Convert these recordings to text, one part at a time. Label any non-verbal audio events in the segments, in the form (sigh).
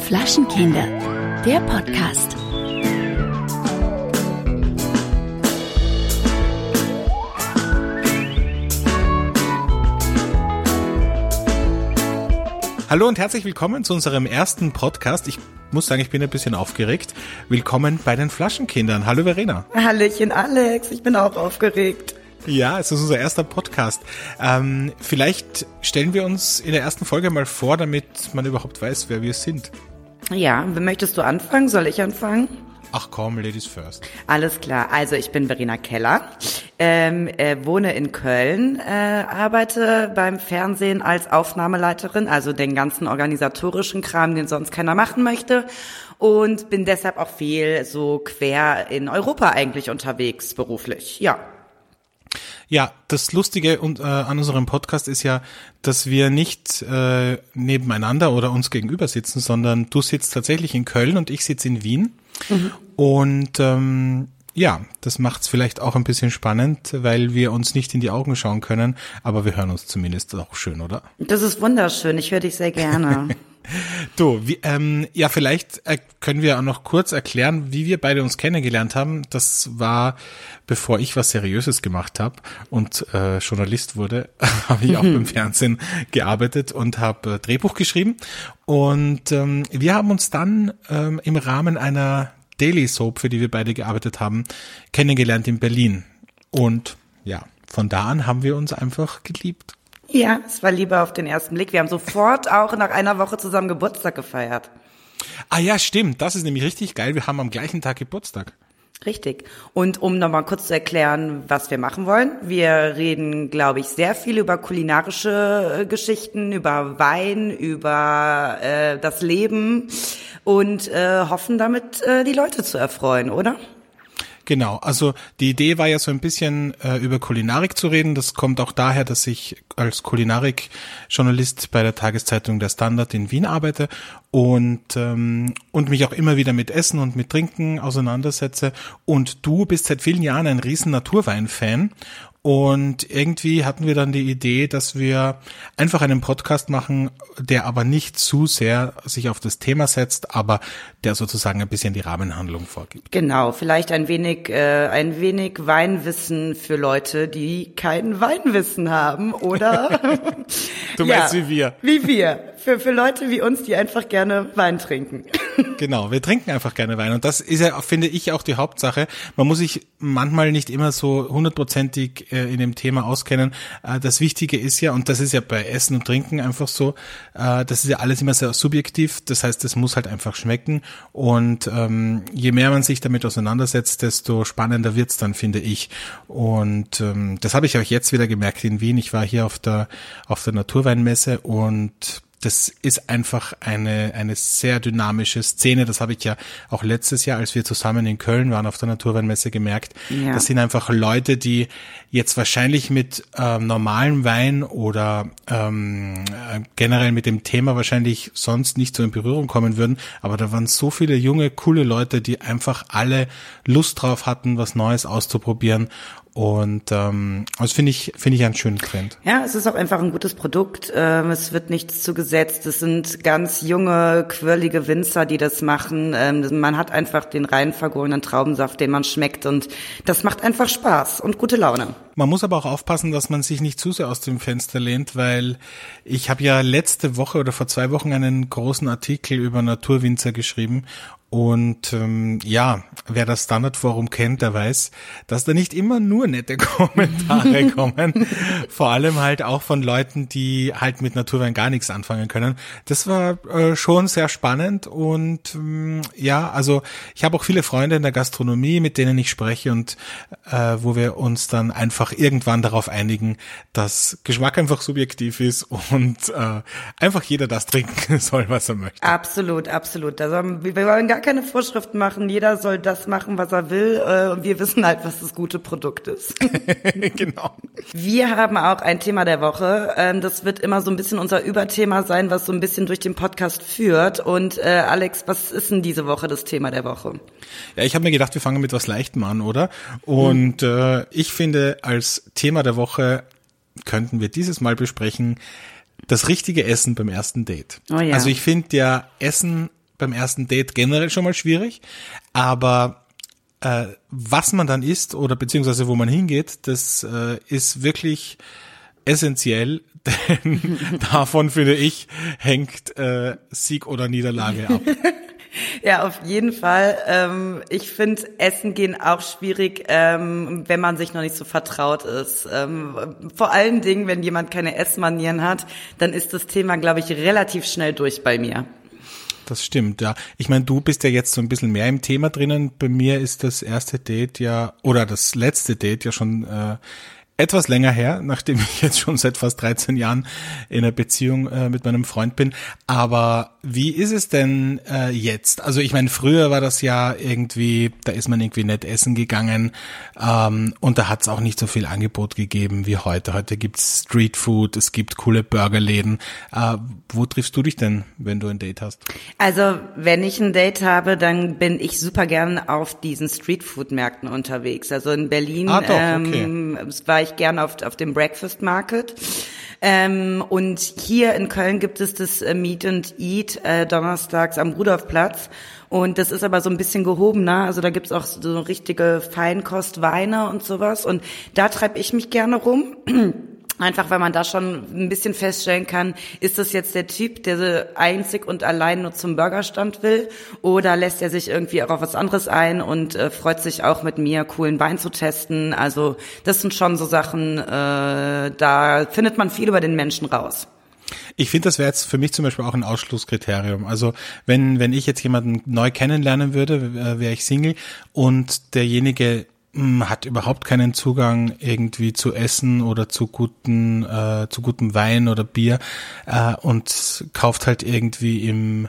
Flaschenkinder, der Podcast. Hallo und herzlich willkommen zu unserem ersten Podcast. Ich muss sagen, ich bin ein bisschen aufgeregt. Willkommen bei den Flaschenkindern. Hallo Verena. Hallöchen Alex, ich bin auch aufgeregt. Ja, es ist unser erster Podcast. Ähm, vielleicht stellen wir uns in der ersten Folge mal vor, damit man überhaupt weiß, wer wir sind. Ja, möchtest du anfangen? Soll ich anfangen? Ach komm, Ladies first. Alles klar. Also ich bin Verena Keller, ähm, äh, wohne in Köln, äh, arbeite beim Fernsehen als Aufnahmeleiterin, also den ganzen organisatorischen Kram, den sonst keiner machen möchte. Und bin deshalb auch viel so quer in Europa eigentlich unterwegs beruflich. Ja. Ja, das Lustige und, äh, an unserem Podcast ist ja, dass wir nicht äh, nebeneinander oder uns gegenüber sitzen, sondern du sitzt tatsächlich in Köln und ich sitze in Wien. Mhm. Und ähm, ja, das macht es vielleicht auch ein bisschen spannend, weil wir uns nicht in die Augen schauen können, aber wir hören uns zumindest auch schön, oder? Das ist wunderschön. Ich höre dich sehr gerne. (laughs) Du, wie, ähm, ja, vielleicht äh, können wir auch noch kurz erklären, wie wir beide uns kennengelernt haben. Das war, bevor ich was Seriöses gemacht habe und äh, Journalist wurde, (laughs) habe ich auch beim Fernsehen gearbeitet und habe äh, Drehbuch geschrieben. Und ähm, wir haben uns dann ähm, im Rahmen einer Daily Soap, für die wir beide gearbeitet haben, kennengelernt in Berlin. Und ja, von da an haben wir uns einfach geliebt. Ja, es war Liebe auf den ersten Blick. Wir haben sofort auch nach einer Woche zusammen Geburtstag gefeiert. Ah ja, stimmt. Das ist nämlich richtig geil. Wir haben am gleichen Tag Geburtstag. Richtig. Und um nochmal kurz zu erklären, was wir machen wollen. Wir reden, glaube ich, sehr viel über kulinarische äh, Geschichten, über Wein, über äh, das Leben und äh, hoffen damit, äh, die Leute zu erfreuen, oder? Genau, also die Idee war ja so ein bisschen äh, über Kulinarik zu reden. Das kommt auch daher, dass ich als Kulinarik-Journalist bei der Tageszeitung Der Standard in Wien arbeite und ähm, und mich auch immer wieder mit Essen und mit Trinken auseinandersetze. Und du bist seit vielen Jahren ein riesen Naturwein-Fan und irgendwie hatten wir dann die Idee, dass wir einfach einen Podcast machen, der aber nicht zu sehr sich auf das Thema setzt, aber der sozusagen ein bisschen die Rahmenhandlung vorgibt. Genau, vielleicht ein wenig, äh, ein wenig Weinwissen für Leute, die kein Weinwissen haben, oder? (laughs) du meinst ja, wie wir. Wie wir. Für, für Leute wie uns, die einfach gerne Wein trinken. (laughs) genau, wir trinken einfach gerne Wein. Und das ist ja, finde ich, auch die Hauptsache. Man muss sich manchmal nicht immer so hundertprozentig äh, in dem Thema auskennen. Äh, das Wichtige ist ja, und das ist ja bei Essen und Trinken einfach so, äh, das ist ja alles immer sehr subjektiv. Das heißt, es muss halt einfach schmecken. Und ähm, je mehr man sich damit auseinandersetzt, desto spannender wird's dann, finde ich. Und ähm, das habe ich auch jetzt wieder gemerkt in Wien. Ich war hier auf der auf der Naturweinmesse und das ist einfach eine, eine sehr dynamische Szene. Das habe ich ja auch letztes Jahr, als wir zusammen in Köln waren auf der Naturweinmesse gemerkt. Ja. Das sind einfach Leute, die jetzt wahrscheinlich mit ähm, normalem Wein oder ähm, äh, generell mit dem Thema wahrscheinlich sonst nicht so in Berührung kommen würden. Aber da waren so viele junge, coole Leute, die einfach alle Lust drauf hatten, was Neues auszuprobieren und ähm, das finde ich finde ich einen schönen Trend. Ja, es ist auch einfach ein gutes Produkt. Ähm, es wird nichts zugesetzt. Es sind ganz junge, quirlige Winzer, die das machen. Ähm, man hat einfach den rein vergorenen Traubensaft, den man schmeckt und das macht einfach Spaß und gute Laune. Man muss aber auch aufpassen, dass man sich nicht zu sehr aus dem Fenster lehnt, weil ich habe ja letzte Woche oder vor zwei Wochen einen großen Artikel über Naturwinzer geschrieben und ähm, ja, wer das Standardforum kennt, der weiß, dass da nicht immer nur nette (laughs) Kommentare (laughs) kommen. Vor allem halt auch von Leuten, die halt mit Naturwein gar nichts anfangen können. Das war äh, schon sehr spannend und ähm, ja, also ich habe auch viele Freunde in der Gastronomie, mit denen ich spreche und äh, wo wir uns dann einfach irgendwann darauf einigen, dass Geschmack einfach subjektiv ist und äh, einfach jeder das trinken (laughs) soll, was er möchte. Absolut, absolut. Also, wir wollen gar keine Vorschriften machen. Jeder soll das machen, was er will. Äh, und wir wissen halt, was das gute Produkt ist. (laughs) genau. Wir haben auch ein Thema der Woche. Ähm, das wird immer so ein bisschen unser Überthema sein, was so ein bisschen durch den Podcast führt. Und äh, Alex, was ist denn diese Woche das Thema der Woche? Ja, ich habe mir gedacht, wir fangen mit was Leichtem an, oder? Und hm. äh, ich finde als Thema der Woche könnten wir dieses Mal besprechen, das richtige Essen beim ersten Date. Oh ja. Also ich finde ja Essen beim ersten Date generell schon mal schwierig, aber äh, was man dann isst oder beziehungsweise wo man hingeht, das äh, ist wirklich essentiell, (laughs) denn (laughs) davon finde ich hängt äh, Sieg oder Niederlage ab. (laughs) Ja, auf jeden Fall. Ähm, ich finde Essen gehen auch schwierig, ähm, wenn man sich noch nicht so vertraut ist. Ähm, vor allen Dingen, wenn jemand keine Essmanieren hat, dann ist das Thema, glaube ich, relativ schnell durch bei mir. Das stimmt, ja. Ich meine, du bist ja jetzt so ein bisschen mehr im Thema drinnen. Bei mir ist das erste Date ja, oder das letzte Date ja schon äh, etwas länger her, nachdem ich jetzt schon seit fast 13 Jahren in einer Beziehung äh, mit meinem Freund bin. Aber wie ist es denn äh, jetzt? Also ich meine, früher war das ja irgendwie, da ist man irgendwie nett essen gegangen ähm, und da hat es auch nicht so viel Angebot gegeben wie heute. Heute gibt's Streetfood, es gibt coole Burgerläden. Äh, wo triffst du dich denn, wenn du ein Date hast? Also wenn ich ein Date habe, dann bin ich super gern auf diesen Streetfood-Märkten unterwegs. Also in Berlin ah, doch, okay. ähm, war ich gern auf, auf dem Breakfast Market. Ähm, und hier in Köln gibt es das äh, Meet and Eat äh, donnerstags am Rudolfplatz. Und das ist aber so ein bisschen gehobener. Also da gibt's auch so richtige Feinkostweine und sowas. Und da treibe ich mich gerne rum. (clears throat) Einfach weil man da schon ein bisschen feststellen kann, ist das jetzt der Typ, der einzig und allein nur zum Burgerstand will oder lässt er sich irgendwie auch auf was anderes ein und äh, freut sich auch mit mir, coolen Wein zu testen. Also das sind schon so Sachen, äh, da findet man viel über den Menschen raus. Ich finde, das wäre jetzt für mich zum Beispiel auch ein Ausschlusskriterium. Also wenn, wenn ich jetzt jemanden neu kennenlernen würde, äh, wäre ich Single und derjenige hat überhaupt keinen Zugang irgendwie zu Essen oder zu guten äh, zu gutem Wein oder Bier äh, und kauft halt irgendwie im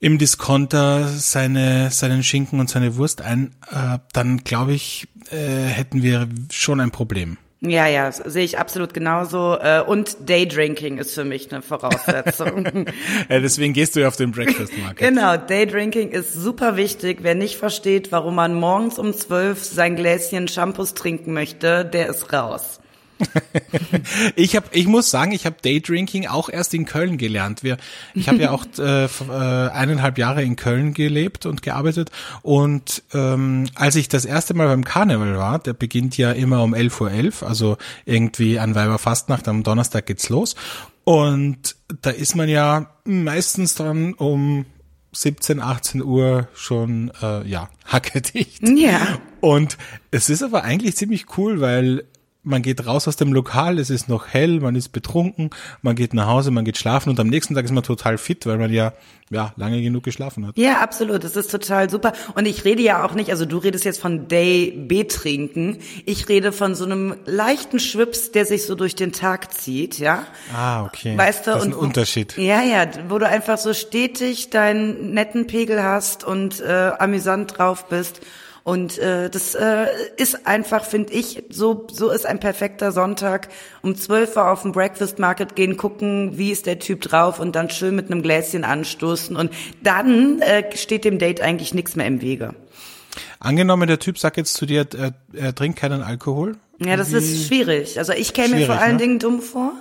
im Discounter seine seinen Schinken und seine Wurst ein, äh, dann glaube ich äh, hätten wir schon ein Problem. Ja, ja, sehe ich absolut genauso. Äh, und Daydrinking ist für mich eine Voraussetzung. (laughs) ja, deswegen gehst du ja auf den Breakfast Market. Genau, Daydrinking ist super wichtig. Wer nicht versteht, warum man morgens um zwölf sein Gläschen Shampoos trinken möchte, der ist raus. (laughs) ich habe, ich muss sagen, ich habe Daydrinking auch erst in Köln gelernt. Wir, ich habe ja auch (laughs) äh, äh, eineinhalb Jahre in Köln gelebt und gearbeitet und ähm, als ich das erste Mal beim Karneval war, der beginnt ja immer um 11.11 Uhr, 11, also irgendwie an Weiberfastnacht am Donnerstag geht's los und da ist man ja meistens dann um 17, 18 Uhr schon äh, ja (laughs) hackedicht. Ja. Und es ist aber eigentlich ziemlich cool, weil man geht raus aus dem Lokal, es ist noch hell, man ist betrunken, man geht nach Hause, man geht schlafen und am nächsten Tag ist man total fit, weil man ja ja lange genug geschlafen hat. Ja, absolut, das ist total super. Und ich rede ja auch nicht, also du redest jetzt von Day betrinken, ich rede von so einem leichten Schwips, der sich so durch den Tag zieht, ja? Ah, okay. Weißt du, das ist und ein Unterschied. Ja, ja, wo du einfach so stetig deinen netten Pegel hast und äh, amüsant drauf bist und äh, das äh, ist einfach, finde ich, so so ist ein perfekter Sonntag. Um 12 Uhr auf den Breakfast Market gehen, gucken, wie ist der Typ drauf und dann schön mit einem Gläschen anstoßen. Und dann äh, steht dem Date eigentlich nichts mehr im Wege. Angenommen, der Typ sagt jetzt zu dir, er, er trinkt keinen Alkohol. Ja, das ist schwierig. Also ich käme mir vor allen ne? Dingen dumm vor.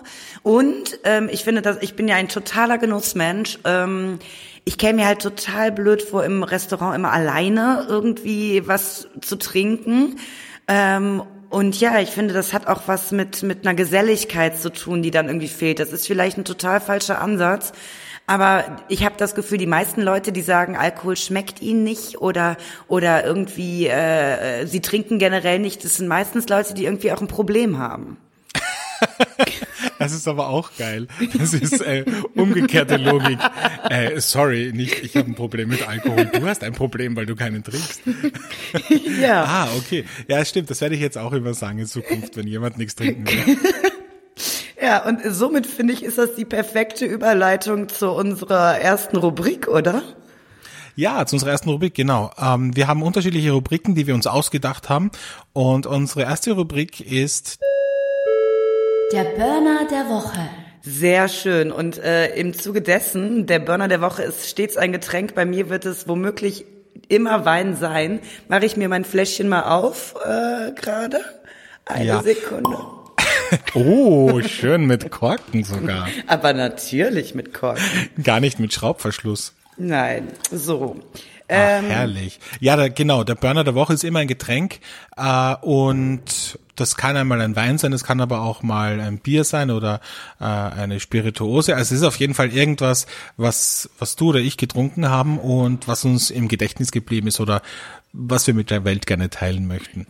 Und ähm, ich finde, dass ich bin ja ein totaler Genussmensch. Ähm, ich käme mir halt total blöd vor, im Restaurant immer alleine irgendwie was zu trinken. Ähm, und ja, ich finde, das hat auch was mit, mit einer Geselligkeit zu tun, die dann irgendwie fehlt. Das ist vielleicht ein total falscher Ansatz. Aber ich habe das Gefühl, die meisten Leute, die sagen, Alkohol schmeckt ihnen nicht oder oder irgendwie äh, sie trinken generell nicht, das sind meistens Leute, die irgendwie auch ein Problem haben. (laughs) Das ist aber auch geil. Das ist äh, umgekehrte Logik. Äh, sorry, nicht ich habe ein Problem mit Alkohol. Du hast ein Problem, weil du keinen trinkst. (laughs) Ja. Ah, okay. Ja, stimmt. Das werde ich jetzt auch immer sagen in Zukunft, wenn jemand nichts trinken will. (laughs) Ja, und somit finde ich, ist das die perfekte Überleitung zu unserer ersten Rubrik, oder? Ja, zu unserer ersten Rubrik, genau. Ähm, wir haben unterschiedliche Rubriken, die wir uns ausgedacht haben. Und unsere erste Rubrik ist der Burner der Woche. Sehr schön. Und äh, im Zuge dessen, der Burner der Woche ist stets ein Getränk. Bei mir wird es womöglich immer Wein sein. Mache ich mir mein Fläschchen mal auf äh, gerade. Eine ja. Sekunde. (laughs) oh, schön mit Korken sogar. Aber natürlich mit Korken. Gar nicht mit Schraubverschluss. Nein, so. Ach, ähm, herrlich. Ja, da, genau, der Burner der Woche ist immer ein Getränk äh, und das kann einmal ein Wein sein, es kann aber auch mal ein Bier sein oder äh, eine Spirituose. Also es ist auf jeden Fall irgendwas, was, was du oder ich getrunken haben und was uns im Gedächtnis geblieben ist oder was wir mit der Welt gerne teilen möchten.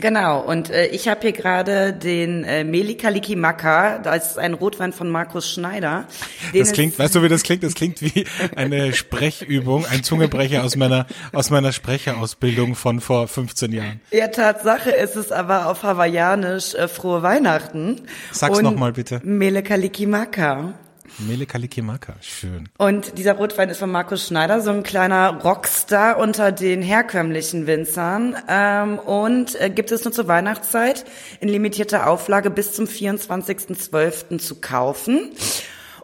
Genau, und äh, ich habe hier gerade den äh, Melikaliki Maka, das ist ein Rotwein von Markus Schneider. Das klingt, weißt du, wie das klingt? Das klingt wie eine (laughs) Sprechübung, ein Zungebrecher aus meiner aus meiner Sprecherausbildung von vor 15 Jahren. Ja, Tatsache ist es aber auf Hawaiianisch äh, frohe Weihnachten. Sag's nochmal bitte. Melikaliki Maka. Mele Kalikimaka, schön. Und dieser Rotwein ist von Markus Schneider, so ein kleiner Rockstar unter den herkömmlichen Winzern. Ähm, und äh, gibt es nur zur Weihnachtszeit in limitierter Auflage bis zum 24.12. zu kaufen.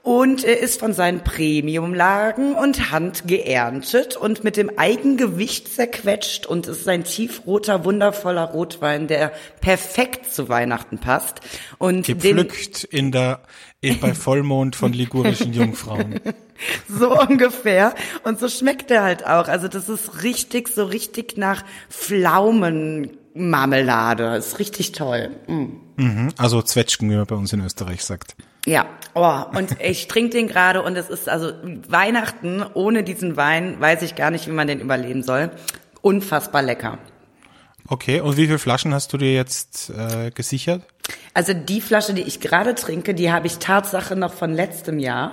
Und er ist von seinen Premiumlagen und Hand geerntet und mit dem Eigengewicht zerquetscht und es ist ein tiefroter, wundervoller Rotwein, der perfekt zu Weihnachten passt. Und Gepflückt in der bei Vollmond von ligurischen Jungfrauen. (laughs) So ungefähr. Und so schmeckt er halt auch. Also das ist richtig, so richtig nach Pflaumenmarmelade. Ist richtig toll. Mm. Mhm, also Zwetschgen, wie man bei uns in Österreich sagt. Ja, oh, und ich trinke den gerade und es ist also Weihnachten ohne diesen Wein, weiß ich gar nicht, wie man den überleben soll. Unfassbar lecker. Okay, und wie viele Flaschen hast du dir jetzt äh, gesichert? Also die Flasche, die ich gerade trinke, die habe ich Tatsache noch von letztem Jahr.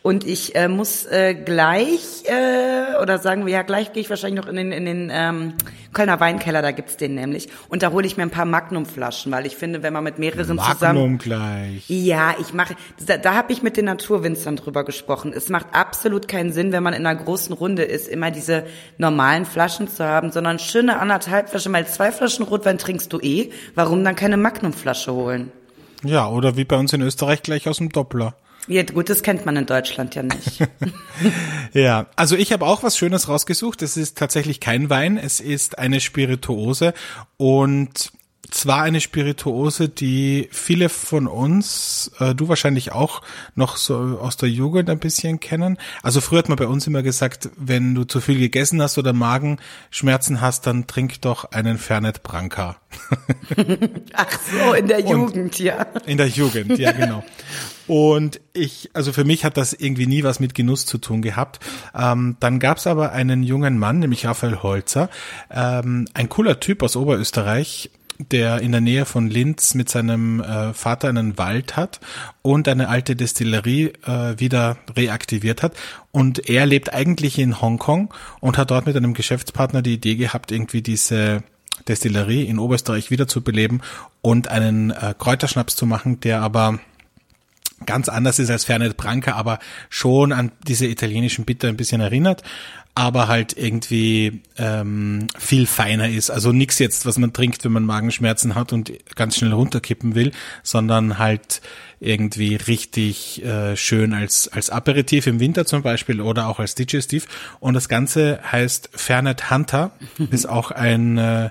Und ich äh, muss äh, gleich, äh, oder sagen wir ja, gleich gehe ich wahrscheinlich noch in den, in den ähm, Kölner Weinkeller, da gibt's den nämlich. Und da hole ich mir ein paar Magnum-Flaschen, weil ich finde, wenn man mit mehreren Magnum zusammen... Magnum gleich. Ja, ich mache, da, da habe ich mit den Naturwinzern drüber gesprochen. Es macht absolut keinen Sinn, wenn man in einer großen Runde ist, immer diese normalen Flaschen zu haben, sondern schöne anderthalb Flaschen, weil zwei Flaschen Rotwein trinkst du eh. Warum dann keine Magnum-Flasche holen? Ja, oder wie bei uns in Österreich gleich aus dem Doppler. Ja, gut, das kennt man in Deutschland ja nicht. (laughs) ja, also ich habe auch was Schönes rausgesucht. Es ist tatsächlich kein Wein, es ist eine Spirituose und zwar eine Spirituose, die viele von uns, äh, du wahrscheinlich auch noch so aus der Jugend ein bisschen kennen. Also früher hat man bei uns immer gesagt, wenn du zu viel gegessen hast oder Magenschmerzen hast, dann trink doch einen Fernet Branca. (laughs) Ach so, in der Jugend, Und ja. In der Jugend, ja genau. Und ich, also für mich hat das irgendwie nie was mit Genuss zu tun gehabt. Ähm, dann gab es aber einen jungen Mann, nämlich Raphael Holzer, ähm, ein cooler Typ aus Oberösterreich, der in der Nähe von Linz mit seinem äh, Vater einen Wald hat und eine alte Destillerie äh, wieder reaktiviert hat. Und er lebt eigentlich in Hongkong und hat dort mit einem Geschäftspartner die Idee gehabt, irgendwie diese Destillerie in Oberösterreich wiederzubeleben und einen äh, Kräuterschnaps zu machen, der aber ganz anders ist als Fernet Branca, aber schon an diese italienischen Bitter ein bisschen erinnert aber halt irgendwie ähm, viel feiner ist. Also nichts jetzt, was man trinkt, wenn man Magenschmerzen hat und ganz schnell runterkippen will, sondern halt irgendwie richtig äh, schön als als Aperitif im Winter zum Beispiel oder auch als Digestiv. Und das Ganze heißt Fernet Hunter, (laughs) ist auch ein äh,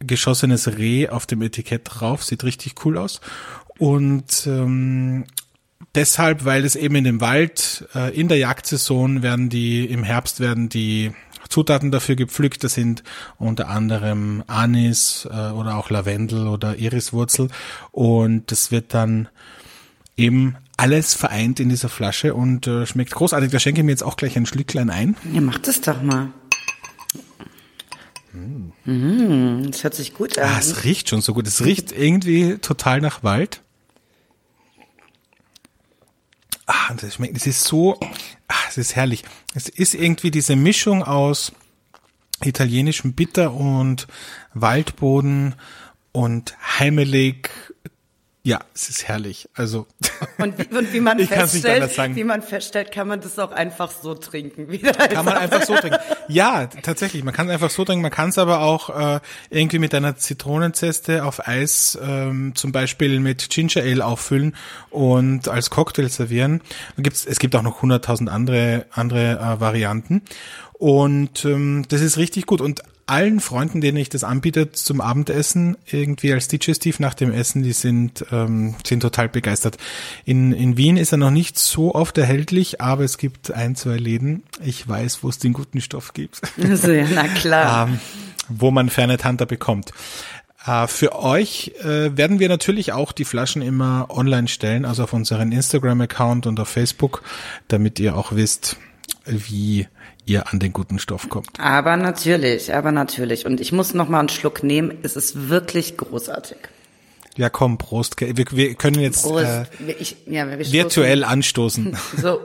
geschossenes Reh auf dem Etikett drauf, sieht richtig cool aus. Und ähm, deshalb, weil es eben in dem Wald äh, in der Jagdsaison werden die im Herbst werden die Zutaten dafür gepflückt. Das sind unter anderem Anis äh, oder auch Lavendel oder Iriswurzel und das wird dann eben alles vereint in dieser Flasche und äh, schmeckt großartig. Da schenke ich mir jetzt auch gleich ein Schlücklein ein. Ja, mach das doch mal. Mm. das hört sich gut an. Ah, es riecht schon so gut. Es riecht irgendwie total nach Wald. Ah, das schmeckt, es ist so, ah, es ist herrlich. Es ist irgendwie diese Mischung aus italienischem Bitter und Waldboden und heimelig ja, es ist herrlich. Also (laughs) und wie, und wie man (laughs) feststellt, wie man feststellt, kann man das auch einfach so trinken. Wieder kann man einfach so trinken. Ja, tatsächlich. Man kann es einfach so trinken. Man kann es aber auch äh, irgendwie mit einer Zitronenzeste auf Eis, ähm, zum Beispiel mit Ginger Ale auffüllen und als Cocktail servieren. gibt's, es gibt auch noch hunderttausend andere andere äh, Varianten. Und ähm, das ist richtig gut. Und allen Freunden, denen ich das anbiete zum Abendessen, irgendwie als Digestiv nach dem Essen, die sind, ähm, sind total begeistert. In, in Wien ist er noch nicht so oft erhältlich, aber es gibt ein, zwei Läden. Ich weiß, wo es den guten Stoff gibt. Also, ja, na klar. (laughs) ähm, wo man Fernet Hunter bekommt. Äh, für euch äh, werden wir natürlich auch die Flaschen immer online stellen, also auf unseren Instagram-Account und auf Facebook, damit ihr auch wisst, wie ihr an den guten Stoff kommt. Aber natürlich, aber natürlich. Und ich muss noch mal einen Schluck nehmen. Es ist wirklich großartig. Ja, komm, Prost. Wir, wir können jetzt Prost. äh, Ich, ja, wir virtuell anstoßen. (laughs) So.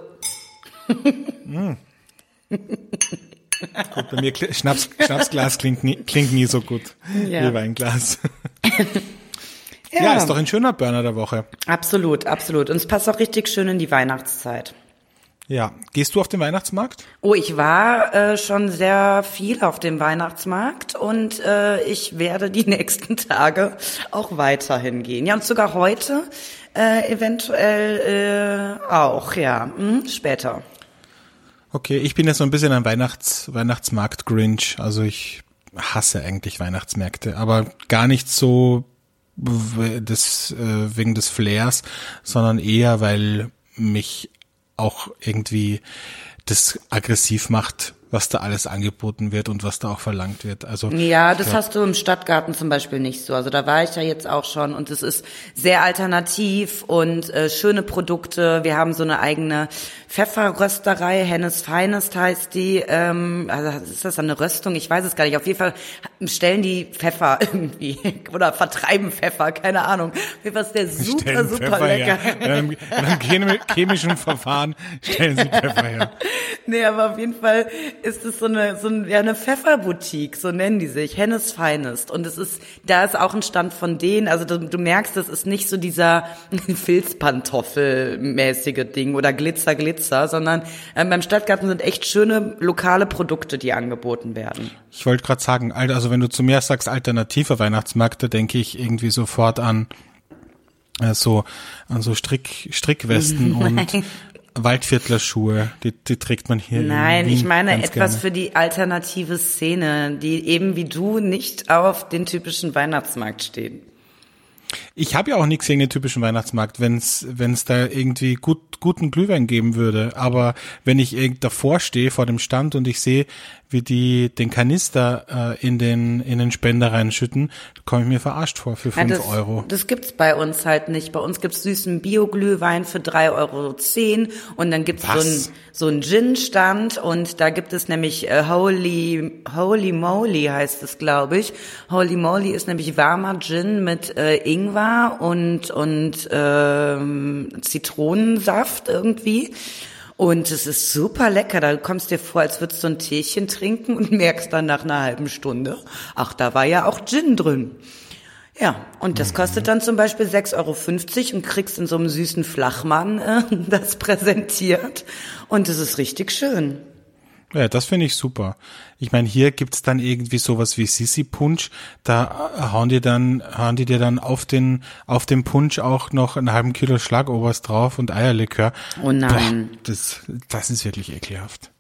Gut, bei mir Schnaps, Schnapsglas klingt nie, klingt nie so gut Ja. wie Weinglas. (laughs) ja. ist doch ein schöner Burner der Woche. Absolut, absolut. Und es passt auch richtig schön in die Weihnachtszeit. Ja, gehst du auf den Weihnachtsmarkt? Oh, ich war äh, schon sehr viel auf dem Weihnachtsmarkt und äh, ich werde die (laughs) nächsten Tage auch weiterhin gehen. Ja, und sogar heute äh, eventuell äh, auch, ja, hm, später. Okay, ich bin jetzt so ein bisschen ein Weihnachts Weihnachtsmarkt-Grinch. Also ich hasse eigentlich Weihnachtsmärkte, aber gar nicht so des, äh, wegen des Flairs, sondern eher, weil mich auch irgendwie das aggressiv macht, was da alles angeboten wird und was da auch verlangt wird. Also Ja, das hast du im Stadtgarten zum Beispiel nicht so. Also da war ich ja jetzt auch schon und es ist sehr alternativ und äh, schöne Produkte. Wir haben so eine eigene Pfefferrösterei, Hennes Finest heißt die. Ähm, also ist das eine Röstung? Ich weiß es gar nicht. Auf jeden Fall stellen die Pfeffer (laughs) irgendwie oder vertreiben Pfeffer, keine Ahnung. Auf jeden Fall ist der super, stellen super Pfeffer lecker. her. In einem, in einem chemi- chemischen Verfahren stellen sie Pfeffer her. (laughs) Nee, aber auf jeden Fall ist es so eine, so ein, ja, eine Pfefferboutique, so nennen die sich, Hennes Finest. Und es ist, da ist auch ein Stand von denen, also du, du merkst, das ist nicht so dieser (laughs) Filzpantoffel-mäßige Ding oder Glitzer, Glitzer, sondern ähm, beim Stadtgarten sind echt schöne lokale Produkte, die angeboten werden. Ich wollte gerade sagen, also wenn du zu mir sagst alternativer Weihnachtsmarkt, da denke ich irgendwie sofort an äh, so an so Strick Strickwesten (laughs) und Waldviertlerschuhe, die, die trägt man hier. in Nein, ich meine etwas gerne. für die alternative Szene, die eben wie du nicht auf den typischen Weihnachtsmarkt stehen. Ich habe ja auch nichts gegen den typischen Weihnachtsmarkt, wenn es da irgendwie gut guten Glühwein geben würde. Aber wenn ich davor stehe vor dem Stand und ich sehe, wie die den Kanister äh, in den in den Spender reinschütten, komme ich mir verarscht vor für Ja, fünf das, Euro. Das gibt's bei uns halt nicht. Bei uns gibt's süßen Bioglühwein für 3,10 Euro und dann gibt's so Was? einen so einen Gin-Stand und da gibt es nämlich äh, Holy Holy Moly heißt es, glaube ich. Holy Moly ist nämlich warmer Gin mit äh, Ingwer und und ähm, Zitronensaft irgendwie. Und es ist super lecker. Da kommst dir vor, als würdest du ein Teechen trinken und (laughs) merkst dann nach einer halben Stunde, ach, da war ja auch Gin drin. Ja, und das kostet dann zum Beispiel 6,50 Euro und kriegst in so einem süßen Flachmann äh, (laughs) das präsentiert. Und es ist richtig schön. Ja, das finde ich super. Ich meine, hier gibt's dann irgendwie sowas wie Sissi Punsch. Da äh, hauen die dann, hauen die dir dann auf den, auf den Punsch auch noch einen halben Kilo Schlagoberst drauf und Eierlikör. Oh nein. Boah, das, das ist wirklich ekelhaft.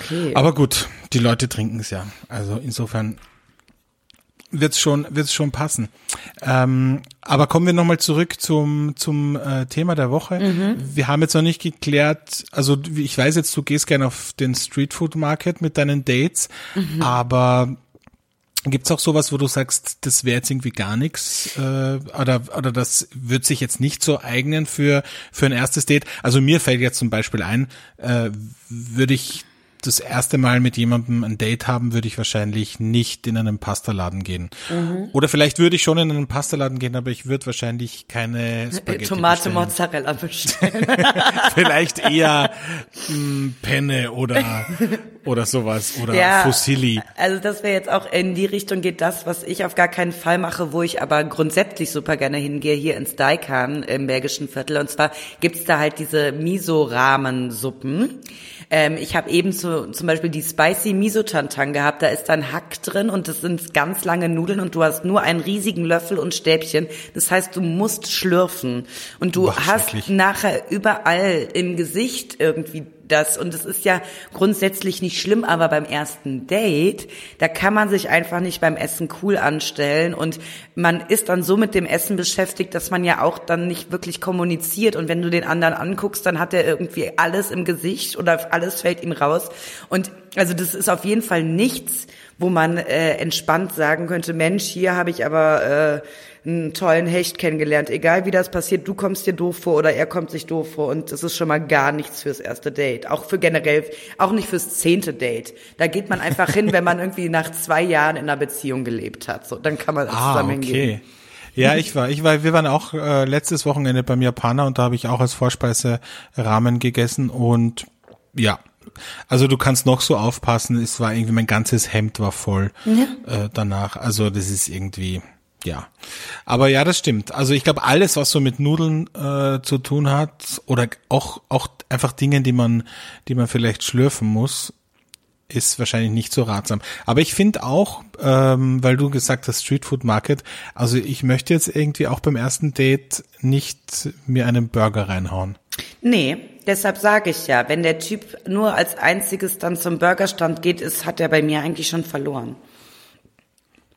Okay. Aber gut, die Leute trinken's ja. Also insofern wird's schon, wird's schon passen. Ähm, aber kommen wir nochmal zurück zum, zum äh, Thema der Woche. Wir haben jetzt noch nicht geklärt, also ich weiß jetzt, du gehst gerne auf den Street Food Market mit deinen Dates, aber Gibt's auch sowas, wo du sagst, das wäre jetzt irgendwie gar nichts äh, oder oder das wird sich jetzt nicht so eignen für für ein erstes Date? Also mir fällt jetzt zum Beispiel ein, äh, würde ich das erste Mal mit jemandem ein Date haben, würde ich wahrscheinlich nicht in einen Pastaladen gehen. Oder vielleicht würde ich schon in einen Pastaladen gehen, aber ich würde wahrscheinlich keine Spaghetti Tomate bestellen. Mozzarella bestellen. (laughs) Vielleicht eher mh, Penne oder oder sowas oder Fusilli. Also das wäre jetzt auch in die Richtung geht das, was ich auf gar keinen Fall mache, wo ich aber grundsätzlich super gerne hingehe, hier ins Daikan im Bergischen Viertel. Und zwar gibt's da halt diese Miso-Ramen-Suppen. Ähm, ich habe eben zu, zum Beispiel die Spicy Miso-Tantan gehabt. Da ist dann Hack drin und das sind ganz lange Nudeln und du hast nur einen riesigen Löffel und Stäbchen. Das heißt, du musst schlürfen und du Boah, hast nachher überall im Gesicht irgendwie das, und es ist ja grundsätzlich nicht schlimm, aber beim ersten Date, da kann man sich einfach nicht beim Essen cool anstellen und man ist dann so mit dem Essen beschäftigt, dass man ja auch dann nicht wirklich kommuniziert. Und wenn du den anderen anguckst, dann hat er irgendwie alles im Gesicht oder alles fällt ihm raus. Und also das ist auf jeden Fall nichts, wo man äh, entspannt sagen könnte, Mensch, hier habe ich aber äh, einen tollen Hecht kennengelernt. Egal wie das passiert, du kommst dir doof vor oder er kommt sich doof vor und das ist schon mal gar nichts fürs erste Date. Auch für generell, auch nicht fürs zehnte Date. Da geht man einfach hin, wenn man irgendwie nach zwei Jahren in einer Beziehung gelebt hat. So, dann kann man ah, zusammen okay. hingehen. Ja, ich war, ich war, wir waren auch äh, letztes Wochenende beim Japaner und da habe ich auch als Vorspeise Ramen gegessen und ja, also du kannst noch so aufpassen, es war irgendwie mein ganzes Hemd war voll ja. äh, danach. Also das ist irgendwie ja. Aber ja, das stimmt. Also ich glaube, alles, was so mit Nudeln äh, zu tun hat, oder auch, auch einfach Dinge, die man, die man vielleicht schlürfen muss, ist wahrscheinlich nicht so ratsam. Aber ich finde auch, ähm, weil du gesagt hast, Street Food Market, also ich möchte jetzt irgendwie auch beim ersten Date nicht mir einen Burger reinhauen. Nee, deshalb sage ich ja, wenn der Typ nur als einziges dann zum Burgerstand geht, ist, hat er bei mir eigentlich schon verloren.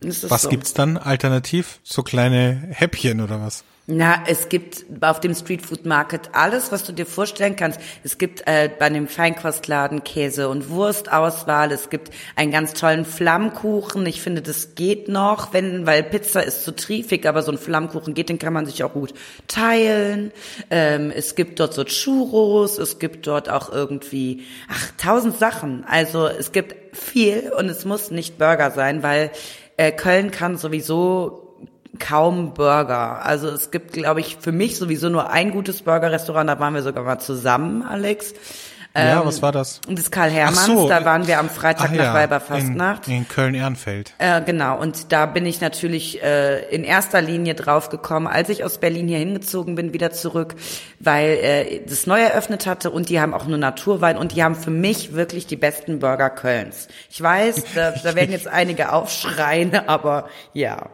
Was so. gibt's dann alternativ? So kleine Häppchen oder was? Na, es gibt auf dem Street Food Market alles, was du dir vorstellen kannst. Es gibt äh, bei dem Feinkostladen Käse und Wurstauswahl. Es gibt einen ganz tollen Flammkuchen. Ich finde, das geht noch, wenn, weil Pizza ist zu triefig, aber so ein Flammkuchen geht, den kann man sich auch gut teilen. Ähm, es gibt dort so Churros. Es gibt dort auch irgendwie, ach, tausend Sachen. Also es gibt viel und es muss nicht Burger sein, weil äh, Köln kann sowieso kaum Burger. Also es gibt, glaube ich, für mich sowieso nur ein gutes Burgerrestaurant. Da waren wir sogar mal zusammen, Alex. Ja, ähm, was war das? Das Karl Hermanns, so, da waren wir am Freitag nach ja, Weiberfastnacht. In, in Köln-Ehrenfeld. Äh, genau, und da bin ich natürlich äh, in erster Linie drauf gekommen, als ich aus Berlin hier hingezogen bin, wieder zurück, weil äh, das neu eröffnet hatte und die haben auch nur Naturwein und die haben für mich wirklich die besten Burger Kölns. Ich weiß, da, da werden jetzt (laughs) einige aufschreien, aber ja.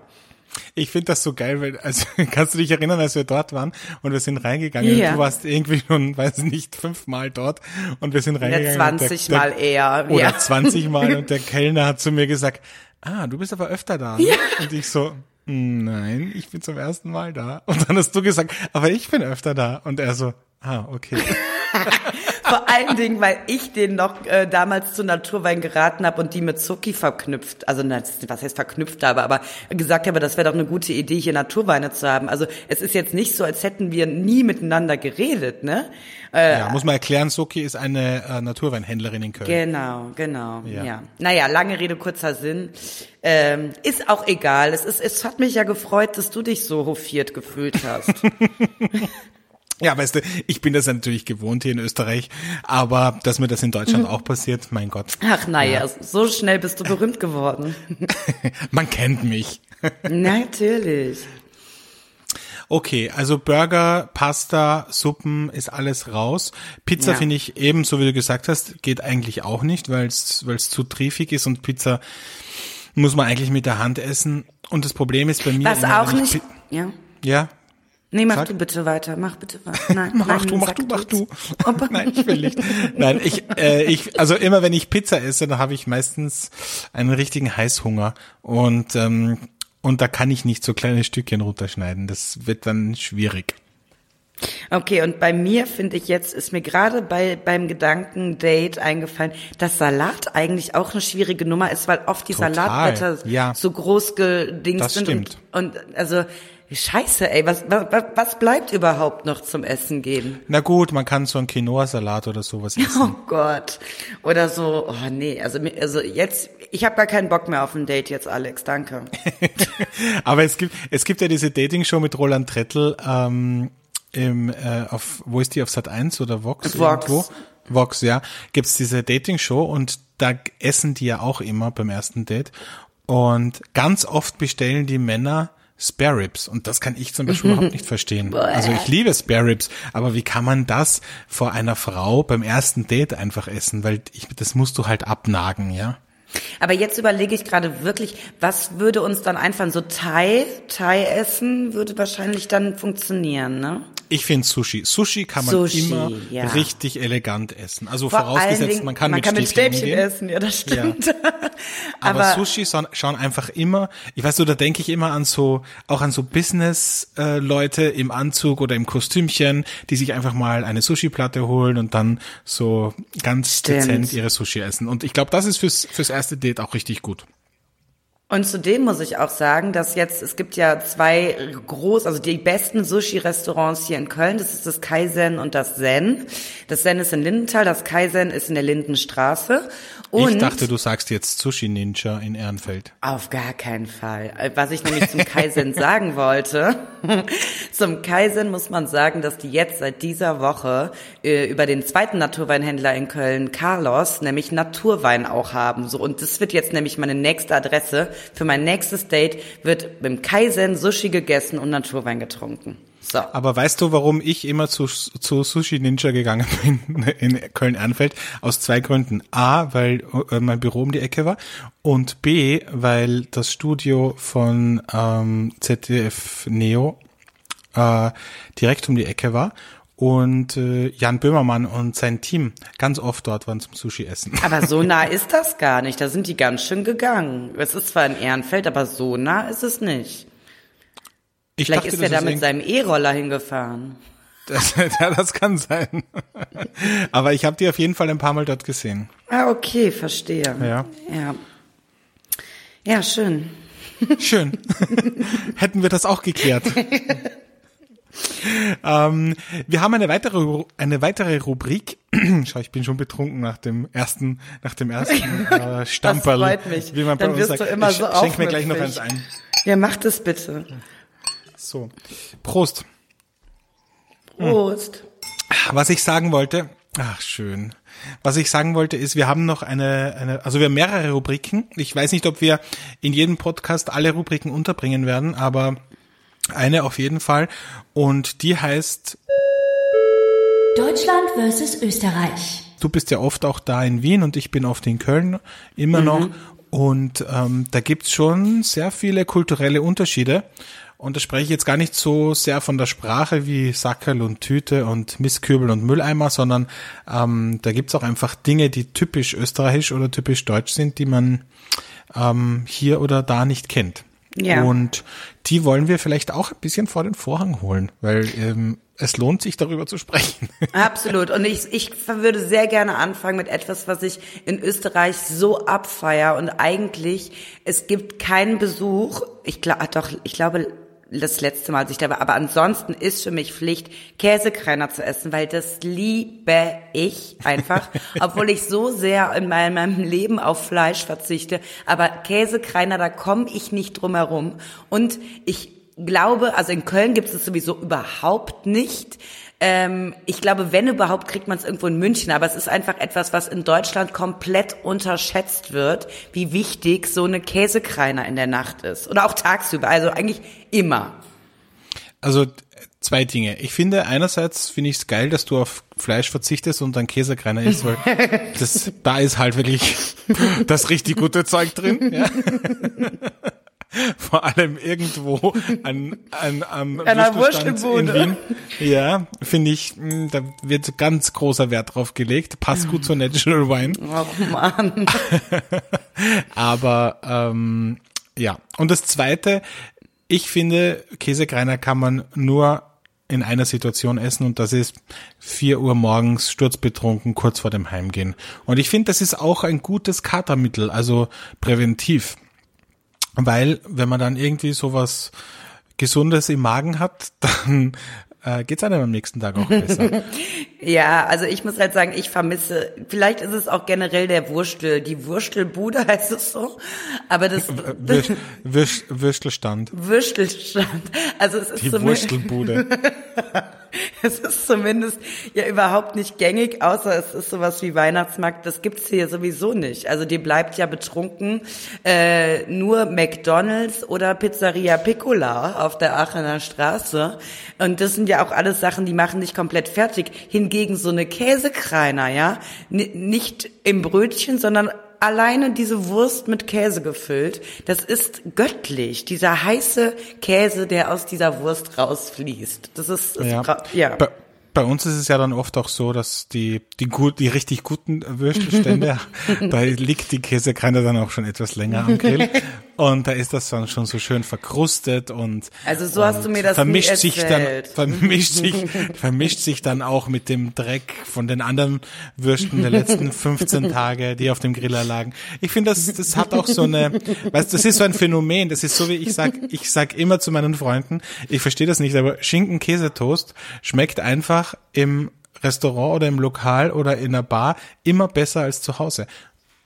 Ich finde das so geil, weil, also (laughs) kannst du dich erinnern, als wir dort waren und wir sind reingegangen ja. und du warst irgendwie schon, weiß nicht, fünfmal dort und wir sind reingegangen. Ja, 20 der, Mal der, eher. Oder ja. 20 Mal (laughs) und der Kellner hat zu mir gesagt, ah, du bist aber öfter da. Ne? Ja. Und ich so, nein, ich bin zum ersten Mal da. Und dann hast du gesagt, aber ich bin öfter da. Und er so, ah, okay. (laughs) Vor allen Dingen, weil ich den noch äh, damals zu Naturwein geraten habe und die mit Zucki verknüpft, also was heißt verknüpft habe, aber gesagt habe, das wäre doch eine gute Idee, hier Naturweine zu haben. Also es ist jetzt nicht so, als hätten wir nie miteinander geredet, ne? Äh, ja, muss man erklären, Soki ist eine äh, Naturweinhändlerin in Köln. Genau, genau, ja. ja. Naja, lange Rede, kurzer Sinn. Ähm, ist auch egal. Es, ist, es hat mich ja gefreut, dass du dich so hofiert gefühlt hast. (laughs) Ja, weißt du, ich bin das natürlich gewohnt hier in Österreich, aber dass mir das in Deutschland mhm. auch passiert, mein Gott. Ach naja, ja. so schnell bist du berühmt geworden. (laughs) Man kennt mich. (laughs) Natürlich. Okay, also Burger, Pasta, Suppen ist alles raus. Pizza ja. finde ich ebenso, wie du gesagt hast, geht eigentlich auch nicht, weil es weil es zu triefig ist und Pizza muss man eigentlich mit der Hand essen. Und das Problem ist bei mir. Was immer, auch nicht. Ja. Ja, Nee, mach Sag. du bitte weiter, mach bitte weiter. (laughs) Nein, mach, nein, du, mach du, mach du, mach du. nein, ich will nicht. (laughs) Nein, ich, äh, ich, also immer wenn ich Pizza esse, dann habe ich meistens einen richtigen Heißhunger und ähm, und da kann ich nicht so kleine Stückchen runterschneiden. Das wird dann schwierig. Okay, und bei mir finde ich jetzt, ist mir gerade bei, beim Gedanken-Date eingefallen, dass Salat eigentlich auch eine schwierige Nummer ist, weil oft die Total, Salatblätter ja. so groß gedingst sind. Stimmt. Und, und also Scheiße, ey, was, was, was bleibt überhaupt noch zum Essen gehen? Na gut, man kann so einen Quinoa-Salat oder sowas essen. Oh Gott. Oder so, oh nee, also, also jetzt, ich habe gar keinen Bock mehr auf ein Date jetzt, Alex, danke. (laughs) Aber es gibt, es gibt ja diese Dating-Show mit Roland Trettel, ähm, im, äh, auf, wo ist die, auf Sat 1 oder Vox? Vox. Irgendwo? Vox, ja. Gibt's diese Dating-Show und da essen die ja auch immer beim ersten Date. Und ganz oft bestellen die Männer Spare Ribs. Und das kann ich zum Beispiel überhaupt (laughs) nicht verstehen. Also ich liebe Spare Ribs, aber wie kann man das vor einer Frau beim ersten Date einfach essen? Weil ich, das musst du halt abnagen, ja. Aber jetzt überlege ich gerade wirklich, was würde uns dann einfallen? So Thai, Thai essen würde wahrscheinlich dann funktionieren, ne? Ich finde Sushi. Sushi kann man Sushi, immer ja. richtig elegant essen. Also Vor vorausgesetzt, Dingen, man kann man mit kann mit Stäbchen Stäbchen umgehen. essen, ja, das stimmt. (laughs) Aber, Aber- Sushi schauen einfach immer, ich weiß so, da denke ich immer an so, auch an so Business-Leute im Anzug oder im Kostümchen, die sich einfach mal eine Sushi-Platte holen und dann so ganz Stimmt. dezent ihre Sushi essen. Und ich glaube, das ist fürs, fürs erste Date auch richtig gut. Und zudem muss ich auch sagen, dass jetzt, es gibt ja zwei groß, also die besten Sushi-Restaurants hier in Köln, das ist das Kaizen und das Zen. Das Zen ist in Lindenthal, das Kaizen ist in der Lindenstraße. Und ich dachte, du sagst jetzt Sushi Ninja in Ehrenfeld. Auf gar keinen Fall. Was ich nämlich zum Kaizen (laughs) sagen wollte, (laughs) zum Kaizen muss man sagen, dass die jetzt seit dieser Woche äh, über den zweiten Naturweinhändler in Köln, Carlos, nämlich Naturwein auch haben. So und das wird jetzt nämlich meine nächste Adresse für mein nächstes Date wird beim Kaizen Sushi gegessen und Naturwein getrunken. So. Aber weißt du, warum ich immer zu, zu Sushi Ninja gegangen (laughs) bin in Köln-Ehrenfeld? Aus zwei Gründen. A, weil äh, mein Büro um die Ecke war und B, weil das Studio von ähm, ZDF Neo äh, direkt um die Ecke war und äh, Jan Böhmermann und sein Team ganz oft dort waren zum Sushi essen. (laughs) Aber so nah ist das gar nicht. Da sind die ganz schön gegangen. Es ist zwar in Ehrenfeld, aber so nah ist es nicht. Ich Vielleicht dachte, ist er das da mit seinem E-Roller hingefahren. (laughs) das, ja, das kann sein. (laughs) Aber ich habe die auf jeden Fall ein paar Mal dort gesehen. Ah, okay, verstehe. Ja. Ja. Ja, schön. (laughs) Schön. Hätten wir das auch geklärt. ähm, wir haben eine weitere, eine weitere Rubrik. (clears throat) Schau, ich bin schon betrunken nach dem ersten, nach dem ersten äh, Stamperl. freut mich. Wie man bei Dann uns wirst sagt. du immer ich so schenk mir gleich noch eins ein. Ja, mach das bitte. So. Prost. Prost. Was ich sagen wollte, ach schön. Was ich sagen wollte ist, wir haben noch eine, eine, also wir haben mehrere Rubriken. Ich weiß nicht, ob wir in jedem Podcast alle Rubriken unterbringen werden, aber eine auf jeden Fall. Und die heißt, Deutschland versus Österreich. du bist ja oft auch da in Wien und ich bin oft in Köln immer noch. Und ähm, da gibt's schon sehr viele kulturelle Unterschiede. Und da spreche ich jetzt gar nicht so sehr von der Sprache wie Sackerl und Tüte und Mistkübel und Mülleimer, sondern ähm, da gibt's auch einfach Dinge, die typisch österreichisch oder typisch deutsch sind, die man ähm, hier oder da nicht kennt. Ja. Und die wollen wir vielleicht auch ein bisschen vor den Vorhang holen, weil ähm, es lohnt sich darüber zu sprechen. (laughs) Absolut. Und ich, ich würde sehr gerne anfangen mit etwas, was ich in Österreich so abfeier. Und eigentlich, es gibt keinen Besuch. Ich glaube, doch, ich glaube, das letzte Mal, als ich da war. Aber ansonsten ist für mich Pflicht, Käsekreiner zu essen, weil das liebe ich einfach. (laughs) obwohl ich so sehr in meinem, meinem Leben auf Fleisch verzichte. Aber Käsekreiner, da komme ich nicht drum herum. Und ich glaube, also in Köln gibt es sowieso überhaupt nicht. Ähm, ich glaube, wenn überhaupt, kriegt man es irgendwo in München, aber es ist einfach etwas, was in Deutschland komplett unterschätzt wird, wie wichtig so eine Käsekreiner in der Nacht ist. Oder auch tagsüber, also eigentlich immer. Also zwei Dinge. Ich finde, einerseits finde ich es geil, dass du auf Fleisch verzichtest und dann Käsekreiner isst, weil (laughs) das, da ist halt wirklich das richtig gute Zeug drin. Ja. (laughs) (laughs) Vor allem irgendwo an, an, am Einer Würstelstand in. Wien. Ja, finde ich, mh, da wird ganz großer Wert drauf gelegt. Passt gut zur Natural Wine. Oh Mann. (laughs) Aber ähm, ja, und das Zweite, ich finde, Käsekreiner kann man nur in einer Situation essen und das ist 4 Uhr morgens sturzbetrunken kurz vor dem Heimgehen. Und ich finde, das ist auch ein gutes Katermittel, also präventiv. Weil, wenn man dann irgendwie sowas Gesundes im Magen hat, (laughs) dann äh, geht's einem am nächsten Tag auch besser. (laughs) Ja, also ich muss halt sagen, ich vermisse, vielleicht ist es auch generell der Wurstel, die Wurstelbude (laughs) heißt es so, aber das Würst, Würst, Würstelstand. Würstelstand, also es ist Die zumindest, Wurstelbude. (laughs) es ist zumindest ja überhaupt nicht gängig, außer es ist sowas wie Weihnachtsmarkt, das gibt's hier sowieso nicht. Also dir bleibt ja betrunken äh, nur McDonald's oder Pizzeria Piccola auf der Aachener Straße und das sind ja auch alles Sachen, die machen dich komplett fertig. Hingegen so eine Käsekreiner, ja, N nicht im Brötchen, sondern alleine diese Wurst mit Käse gefüllt, das ist göttlich. Dieser heiße Käse, der aus dieser Wurst rausfließt. Das ist, ist ja. ja. Bei, bei uns ist es ja dann oft auch so, dass die, die gut, die richtig guten Würstelstände, (laughs) da liegt die Käsekreine dann auch schon etwas länger am Grill. (laughs) Und da ist das dann schon so schön verkrustet und also so hast du mir das vermischt sich dann vermischt sich (laughs) vermischt sich dann auch mit dem Dreck von den anderen Würsten der letzten (laughs) 15 Tage, die auf dem Griller lagen. Ich finde das das hat auch so eine weißt das ist so ein Phänomen, das ist so wie ich sag ich sag immer zu meinen Freunden, ich verstehe das nicht, aber Schinken Käsetoast schmeckt einfach im Restaurant oder im Lokal oder in einer Bar immer besser als zu Hause.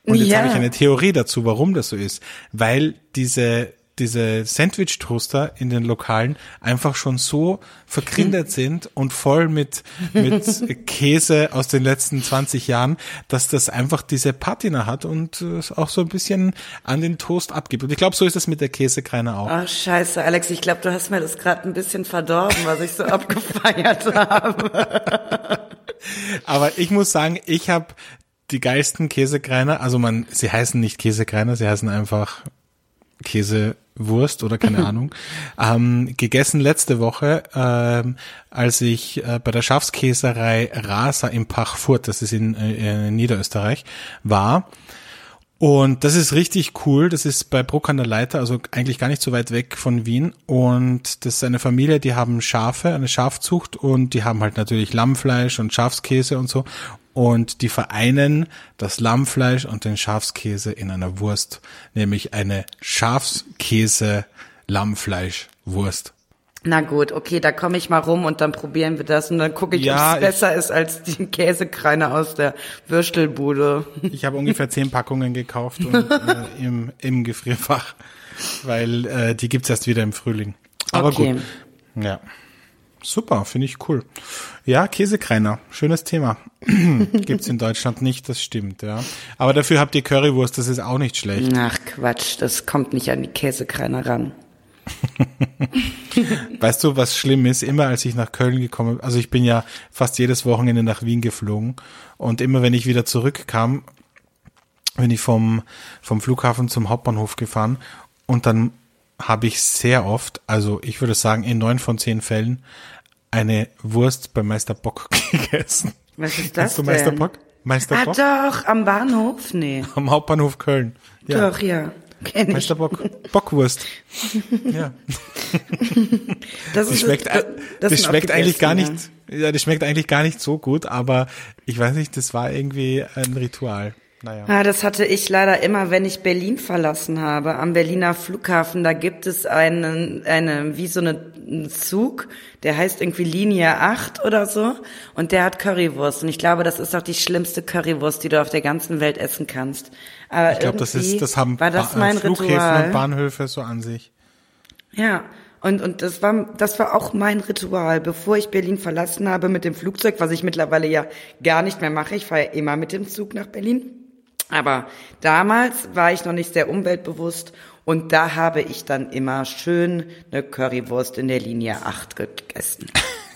Und jetzt ja. habe ich eine Theorie dazu, warum das so ist. Weil diese diese Sandwich-Toaster in den Lokalen einfach schon so vergrindert sind und voll mit, mit (laughs) Käse aus den letzten 20 Jahren, dass das einfach diese Patina hat und auch so ein bisschen an den Toast abgibt. Und ich glaube, so ist es mit der Käsekreine auch. Ach, scheiße, Alex, ich glaube, du hast mir das gerade ein bisschen verdorben, was ich so abgefeiert (laughs) habe. Aber ich muss sagen, ich habe die geilsten Käsekreiner, also man, sie heißen nicht Käsekreiner, sie heißen einfach Käsewurst oder keine (laughs) Ahnung, ähm, gegessen letzte Woche, ähm, als ich äh, bei der Schafskäserei Rasa im Pachfurt, das ist in, äh, in Niederösterreich, war. Und das ist richtig cool. Das ist bei Bruck an der Leiter, also eigentlich gar nicht so weit weg von Wien. Und das ist eine Familie, die haben Schafe, eine Schafzucht und die haben halt natürlich Lammfleisch und Schafskäse und so und die vereinen das Lammfleisch und den Schafskäse in einer Wurst, nämlich eine Schafskäse-Lammfleischwurst. Na gut, okay, da komme ich mal rum und dann probieren wir das und dann gucke ich, ja, ob es besser ist als die Käsekreine aus der Würstelbude. (laughs) Ich habe ungefähr zehn Packungen gekauft und, äh, im, im Gefrierfach, weil äh, die gibt's erst wieder im Frühling. Aber okay. gut. Ja. Super, finde ich cool. Ja, Käsekreiner, schönes Thema. (clears throat) Gibt's in Deutschland nicht, das stimmt, ja. Aber dafür habt ihr Currywurst, das ist auch nicht schlecht. Ach Quatsch, das kommt nicht an die Käsekreiner ran. (laughs) weißt du, was schlimm ist? Immer als ich nach Köln gekommen bin, also ich bin ja fast jedes Wochenende nach Wien geflogen und immer wenn ich wieder zurückkam, bin ich vom, vom Flughafen zum Hauptbahnhof gefahren und dann habe ich sehr oft, also ich würde sagen in neun von zehn Fällen, eine Wurst bei Meister Bock (laughs) gegessen. Was ist das Kennst du Meister denn? Bock? Meister ah, Bock? doch, am Bahnhof? Nee. Am Hauptbahnhof Köln. Ja. Doch, ja. Kenn ich. Meister Bock. Bockwurst. ja. (laughs) Das, ist, schmeckt, das, das die schmeckt eigentlich gar nicht, ja, die schmeckt eigentlich gar nicht so gut, aber ich weiß nicht, das war irgendwie ein Ritual. Naja. Ja, das hatte ich leider immer, wenn ich Berlin verlassen habe. Am Berliner Flughafen, da gibt es einen, eine, wie so einen Zug, der heißt irgendwie Linie 8 oder so. Und der hat Currywurst. Und ich glaube, das ist auch die schlimmste Currywurst, die du auf der ganzen Welt essen kannst. Aber ich glaube, das ist, das haben war das mein Flughäfen Ritual. und Bahnhöfe so an sich. Ja. Und, und das war, das war auch mein Ritual, bevor ich Berlin verlassen habe mit dem Flugzeug, was ich mittlerweile ja gar nicht mehr mache. Ich fahre ja immer mit dem Zug nach Berlin. Aber damals war ich noch nicht sehr umweltbewusst und da habe ich dann immer schön eine Currywurst in der Linie 8 gegessen.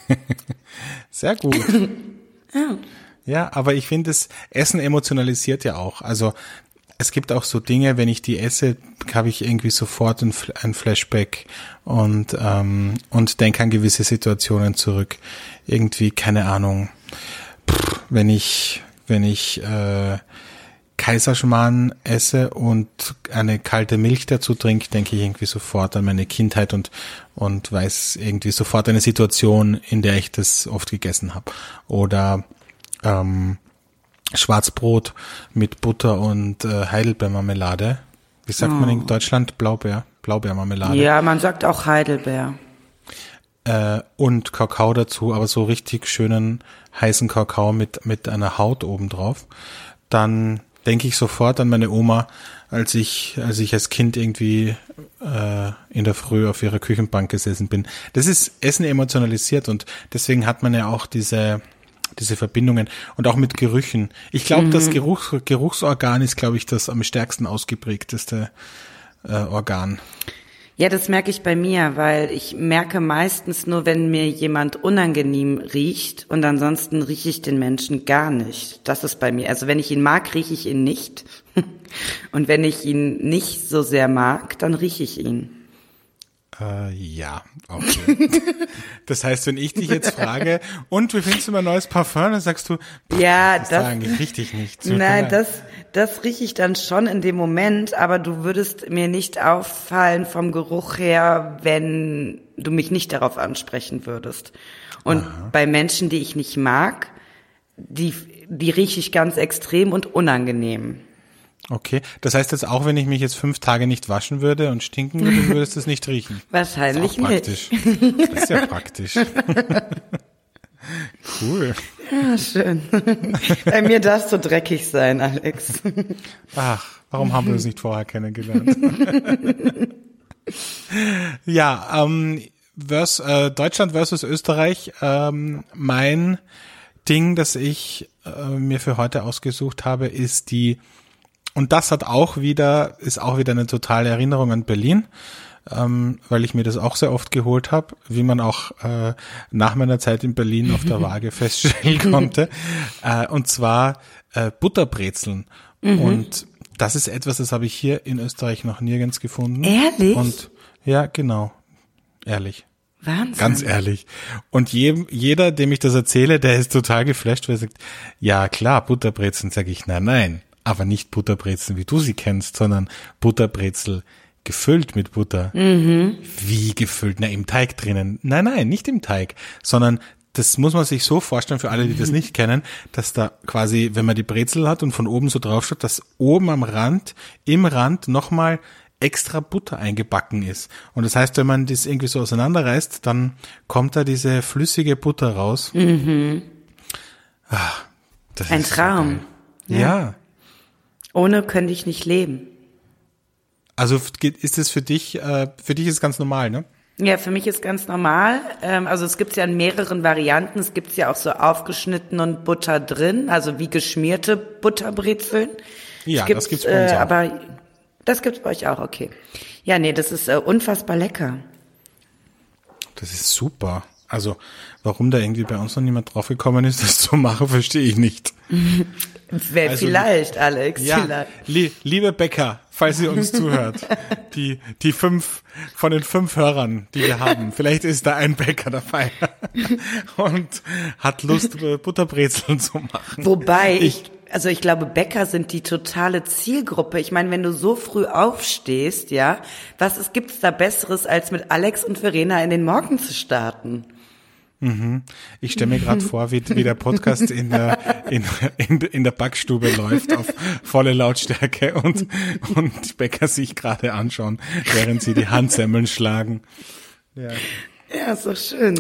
(laughs) sehr gut. (laughs) ja. Ja, aber ich finde, das Essen emotionalisiert ja auch. Also es gibt auch so Dinge, wenn ich die esse, habe ich irgendwie sofort ein, ein Flashback und ähm, und denke an gewisse Situationen zurück. Irgendwie keine Ahnung, pff, wenn ich wenn ich äh, Kaiserschmarrn esse und eine kalte Milch dazu trinke, denke ich irgendwie sofort an meine Kindheit und, und weiß irgendwie sofort eine Situation, in der ich das oft gegessen habe. Oder ähm, Schwarzbrot mit Butter und äh, Heidelbeermarmelade. Wie sagt oh. man in oh. Deutschland? Blaubeer, Blaubeermarmelade. Ja, man sagt auch Heidelbeer. Äh, und Kakao dazu, aber so richtig schönen heißen Kakao mit, mit einer Haut oben drauf. Dann denke ich sofort an meine Oma, als ich, als ich als Kind irgendwie äh, in der Früh auf ihrer Küchenbank gesessen bin. Das ist Essen emotionalisiert und deswegen hat man ja auch diese diese Verbindungen und auch mit Gerüchen. Ich glaube, mhm. das Geruch, Geruchsorgan ist, glaube ich, das am stärksten ausgeprägteste äh, Organ. Ja, das merke ich bei mir, weil ich merke meistens nur, wenn mir jemand unangenehm riecht und ansonsten rieche ich den Menschen gar nicht. Das ist bei mir. Also wenn ich ihn mag, rieche ich ihn nicht. (laughs) Und wenn ich ihn nicht so sehr mag, dann rieche ich ihn. Äh, ja, okay. (laughs) das heißt, wenn ich dich jetzt frage, und wie findest du mein neues Parfum, dann sagst du, ja, das, das eigentlich richtig nicht. Nein, das, das rieche ich dann schon in dem Moment, aber du würdest mir nicht auffallen vom Geruch her, wenn du mich nicht darauf ansprechen würdest. Und Aha. bei Menschen, die ich nicht mag, die, die rieche ich ganz extrem und unangenehm. Okay, das heißt jetzt auch, wenn ich mich jetzt fünf Tage nicht waschen würde und stinken würde, würdest du es nicht riechen. (laughs) Wahrscheinlich ist nicht. Das ist ja praktisch. (laughs) cool. Ja, schön. Bei mir darfst du dreckig sein, Alex. Ach, warum haben wir uns nicht vorher kennengelernt? (laughs) ja, ähm, vers, äh, Deutschland versus Österreich. Ähm, mein Ding, das ich äh, mir für heute ausgesucht habe, ist die und das hat auch wieder, ist auch wieder eine totale Erinnerung an Berlin, ähm, weil ich mir das auch sehr oft geholt habe, wie man auch äh, nach meiner Zeit in Berlin auf der (laughs) Waage feststellen konnte. Äh, und zwar äh, Butterbrezeln. Mhm. Und das ist etwas, das habe ich hier in Österreich noch nirgends gefunden. Ehrlich? Und ja, genau. Ehrlich. Wahnsinn. Ganz ehrlich. Und je, jeder, dem ich das erzähle, der ist total geflasht, weil er sagt, ja klar, Butterbrezeln, sage ich, nein, nein aber nicht Butterbrezeln, wie du sie kennst, sondern Butterbrezel gefüllt mit Butter. Mhm. Wie gefüllt? Na, im Teig drinnen. Nein, nein, nicht im Teig, sondern das muss man sich so vorstellen, für alle, die das (laughs) nicht kennen, dass da quasi, wenn man die Brezel hat und von oben so drauf schaut, dass oben am Rand, im Rand nochmal extra Butter eingebacken ist. Und das heißt, wenn man das irgendwie so auseinanderreißt, dann kommt da diese flüssige Butter raus. Mhm. Ach, Ein Traum. So ja. ja. Ohne könnte ich nicht leben. Also ist es für dich, äh, für dich ist es ganz normal, ne? Ja, für mich ist ganz normal. Ähm, also es gibt ja in mehreren Varianten. Es gibt ja auch so aufgeschnitten und Butter drin, also wie geschmierte Butterbrezeln. Ja, gibt's, das gibt's bei uns äh, auch. Aber das gibt's bei euch auch, okay. Ja, nee, das ist äh, unfassbar lecker. Das ist super. Also, warum da irgendwie bei uns noch niemand draufgekommen ist, (laughs) das zu machen, verstehe ich nicht. (laughs) Also, vielleicht, Alex. Ja, vielleicht. Li liebe Bäcker, falls ihr uns zuhört, (laughs) die, die fünf, von den fünf Hörern, die wir haben, vielleicht ist da ein Bäcker dabei (laughs) und hat Lust, Butterbrezeln zu machen. Wobei ich, also ich glaube, Bäcker sind die totale Zielgruppe. Ich meine, wenn du so früh aufstehst, ja, was ist, gibt's da Besseres, als mit Alex und Verena in den Morgen zu starten? Mhm. Ich stelle mir gerade vor, wie, wie der Podcast in der, in, in, in der Backstube läuft auf volle Lautstärke und, und die Bäcker sich gerade anschauen, während sie die Handsemmeln schlagen. Ja. Ja, ist doch schön.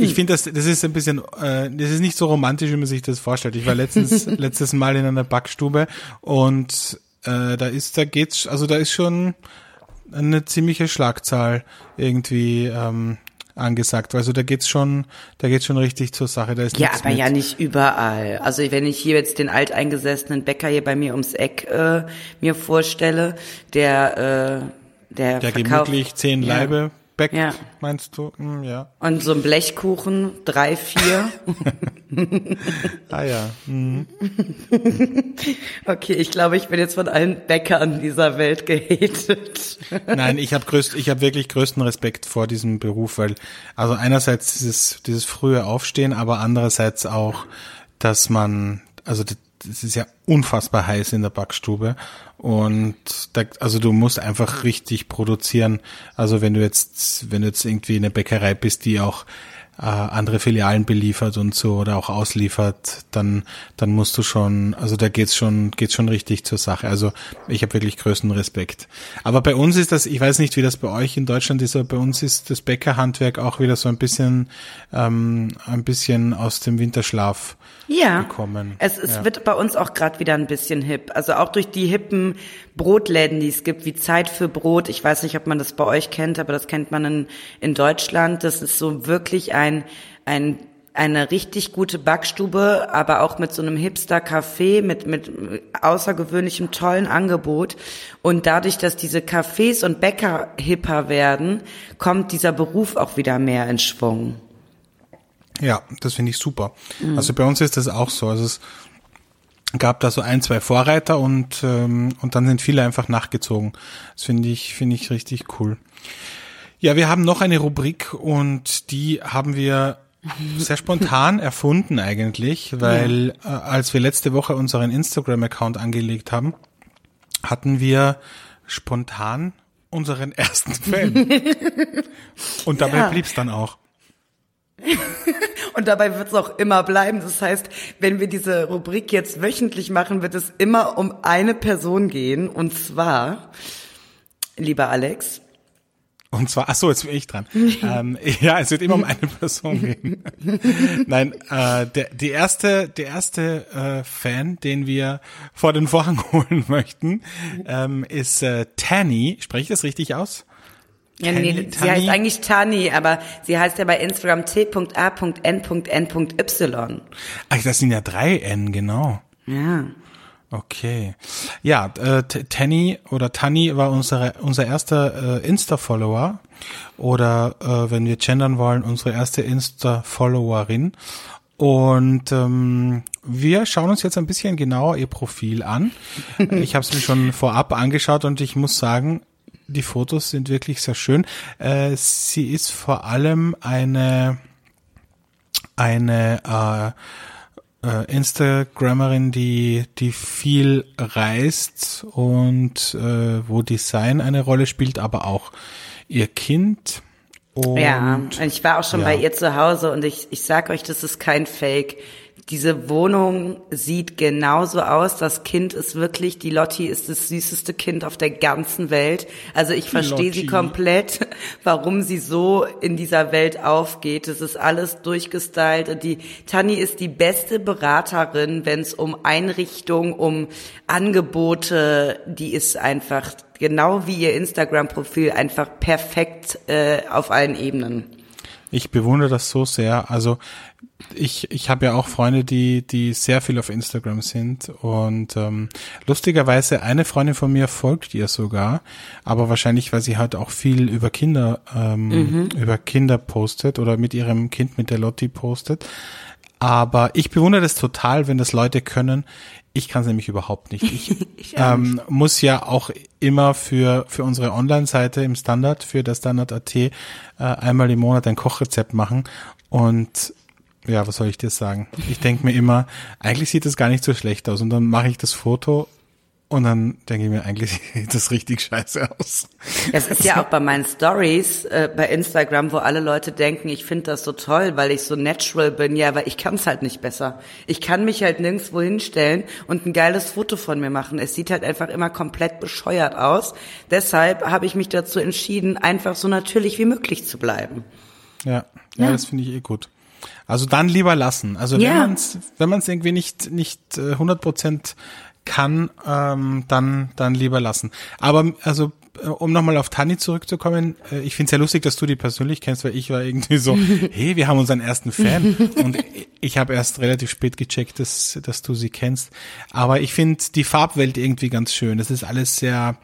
Ich finde, das, das ist ein bisschen, äh, das ist nicht so romantisch, wie man sich das vorstellt. Ich war letztens, (laughs) letztes Mal in einer Backstube und äh, da ist, da geht's, also da ist schon eine ziemliche Schlagzahl irgendwie ähm, angesagt. Also da geht's schon, da geht's schon richtig zur Sache. Da ist ja, aber mit. ja nicht überall. Also wenn ich hier jetzt den alteingesessenen Bäcker hier bei mir ums Eck äh, mir vorstelle, der äh, der, der verkauft, gemütlich zehn ja. Leibe backt, ja. meinst du? Hm, ja. Und so ein Blechkuchen, drei, vier. (laughs) ah ja. Mhm. Okay, ich glaube, ich bin jetzt von allen Bäckern dieser Welt gehatet. Nein, ich habe größt, ich habe wirklich größten Respekt vor diesem Beruf, weil also einerseits dieses dieses frühe Aufstehen, aber andererseits auch, dass man also es ist ja unfassbar heiß in der Backstube und da, also du musst einfach richtig produzieren. Also wenn du jetzt, wenn du jetzt irgendwie eine Bäckerei bist, die auch äh, andere Filialen beliefert und so oder auch ausliefert, dann dann musst du schon, also da geht's schon geht's schon richtig zur Sache. Also ich habe wirklich größten Respekt. Aber bei uns ist das, ich weiß nicht, wie das bei euch in Deutschland ist, aber bei uns ist das Bäckerhandwerk auch wieder so ein bisschen ähm, ein bisschen aus dem Winterschlaf ja, gekommen. Es, es ja. wird bei uns auch gerade wieder ein bisschen hip. Also auch durch die hippen Brotläden, die es gibt, wie Zeit für Brot. Ich weiß nicht, ob man das bei euch kennt, aber das kennt man in, in Deutschland. Das ist so wirklich ein, ein eine richtig gute Backstube, aber auch mit so einem Hipster-Café, mit, mit außergewöhnlichem, tollen Angebot. Und dadurch, dass diese Cafés und Bäcker hipper werden, kommt dieser Beruf auch wieder mehr in Schwung. Ja, das finde ich super. Mhm. Also bei uns ist das auch so. Also es, gab da so ein, zwei Vorreiter und, ähm, und dann sind viele einfach nachgezogen. Das finde ich, finde ich richtig cool. Ja, wir haben noch eine Rubrik und die haben wir sehr spontan (laughs) erfunden eigentlich, weil ja. äh, als wir letzte Woche unseren Instagram-Account angelegt haben, hatten wir spontan unseren (laughs) ersten Fan. (laughs) und dabei ja. blieb's dann auch. Und dabei wird es auch immer bleiben. Das heißt, wenn wir diese Rubrik jetzt wöchentlich machen, wird es immer um eine Person gehen. Und zwar, lieber Alex. Und zwar, ach so, jetzt bin ich dran. (laughs) ähm, ja, es wird immer um eine Person gehen. (laughs) Nein, äh, der, die erste, der erste äh, Fan, den wir vor den Vorhang (laughs) holen möchten, ähm, ist äh, Tanny. Spreche ich das richtig aus? Ja, nee, sie heißt eigentlich Tani, aber sie heißt ja bei Instagram t.a.n.n.y. Ach, das sind ja drei N, genau. Ja. Okay. Ja, äh, Tanny oder Tani war unsere, unser erster äh, Insta-Follower oder äh, wenn wir gendern wollen, unsere erste Insta-Followerin. Und ähm, wir schauen uns jetzt ein bisschen genauer ihr Profil an. (laughs) Ich habe es mir schon vorab angeschaut und ich muss sagen, die Fotos sind wirklich sehr schön. Äh, sie ist vor allem eine eine äh, äh, Instagrammerin, die die viel reist und äh, wo Design eine Rolle spielt, aber auch ihr Kind. Und, ja, ich war auch schon ja. bei ihr zu Hause und ich, ich sag euch, das ist kein Fake. Diese Wohnung sieht genauso aus. Das Kind ist wirklich, die Lotti ist das süßeste Kind auf der ganzen Welt. Also ich verstehe sie komplett, (laughs) warum sie so in dieser Welt aufgeht. Es ist alles durchgestylt. Die Tani ist die beste Beraterin, wenn es um Einrichtung, um Angebote, die ist einfach genau wie ihr Instagram-Profil einfach perfekt äh, auf allen Ebenen. Ich bewundere das so sehr. Also ich, ich habe ja auch Freunde, die, die sehr viel auf Instagram sind und ähm, lustigerweise eine Freundin von mir folgt ihr sogar, aber wahrscheinlich, weil sie halt auch viel über Kinder, ähm, mhm. über Kinder postet oder mit ihrem Kind mit der Lotti postet. Aber ich bewundere das total, wenn das Leute können. Ich kann es nämlich überhaupt nicht. Ich, (laughs) ich ähm, muss ja auch immer für, für unsere Online-Seite im Standard, für das Standard.at, äh, einmal im Monat ein Kochrezept machen. Und ja, was soll ich dir sagen? Ich denke mir immer, eigentlich sieht das gar nicht so schlecht aus. Und dann mache ich das Foto und dann denke ich mir, eigentlich (laughs) sieht das richtig scheiße aus. Es ist ja auch bei meinen Stories äh, bei Instagram, wo alle Leute denken, ich finde das so toll, weil ich so natural bin. Ja, aber ich kann es halt nicht besser. Ich kann mich halt nirgendwo hinstellen und ein geiles Foto von mir machen. Es sieht halt einfach immer komplett bescheuert aus. Deshalb habe ich mich dazu entschieden, einfach so natürlich wie möglich zu bleiben. Ja, ja, ja. das finde ich eh gut. Also dann lieber lassen. Also wenn ja. man es wenn man's irgendwie nicht nicht äh, 100 Prozent kann, ähm, dann dann lieber lassen. Aber also äh, um nochmal auf Tani zurückzukommen, äh, ich finde es ja lustig, dass du die persönlich kennst, weil ich war irgendwie so, (laughs) hey, wir haben unseren ersten Fan und ich habe erst relativ spät gecheckt, dass, dass du sie kennst. Aber ich finde die Farbwelt irgendwie ganz schön. Es ist alles sehr,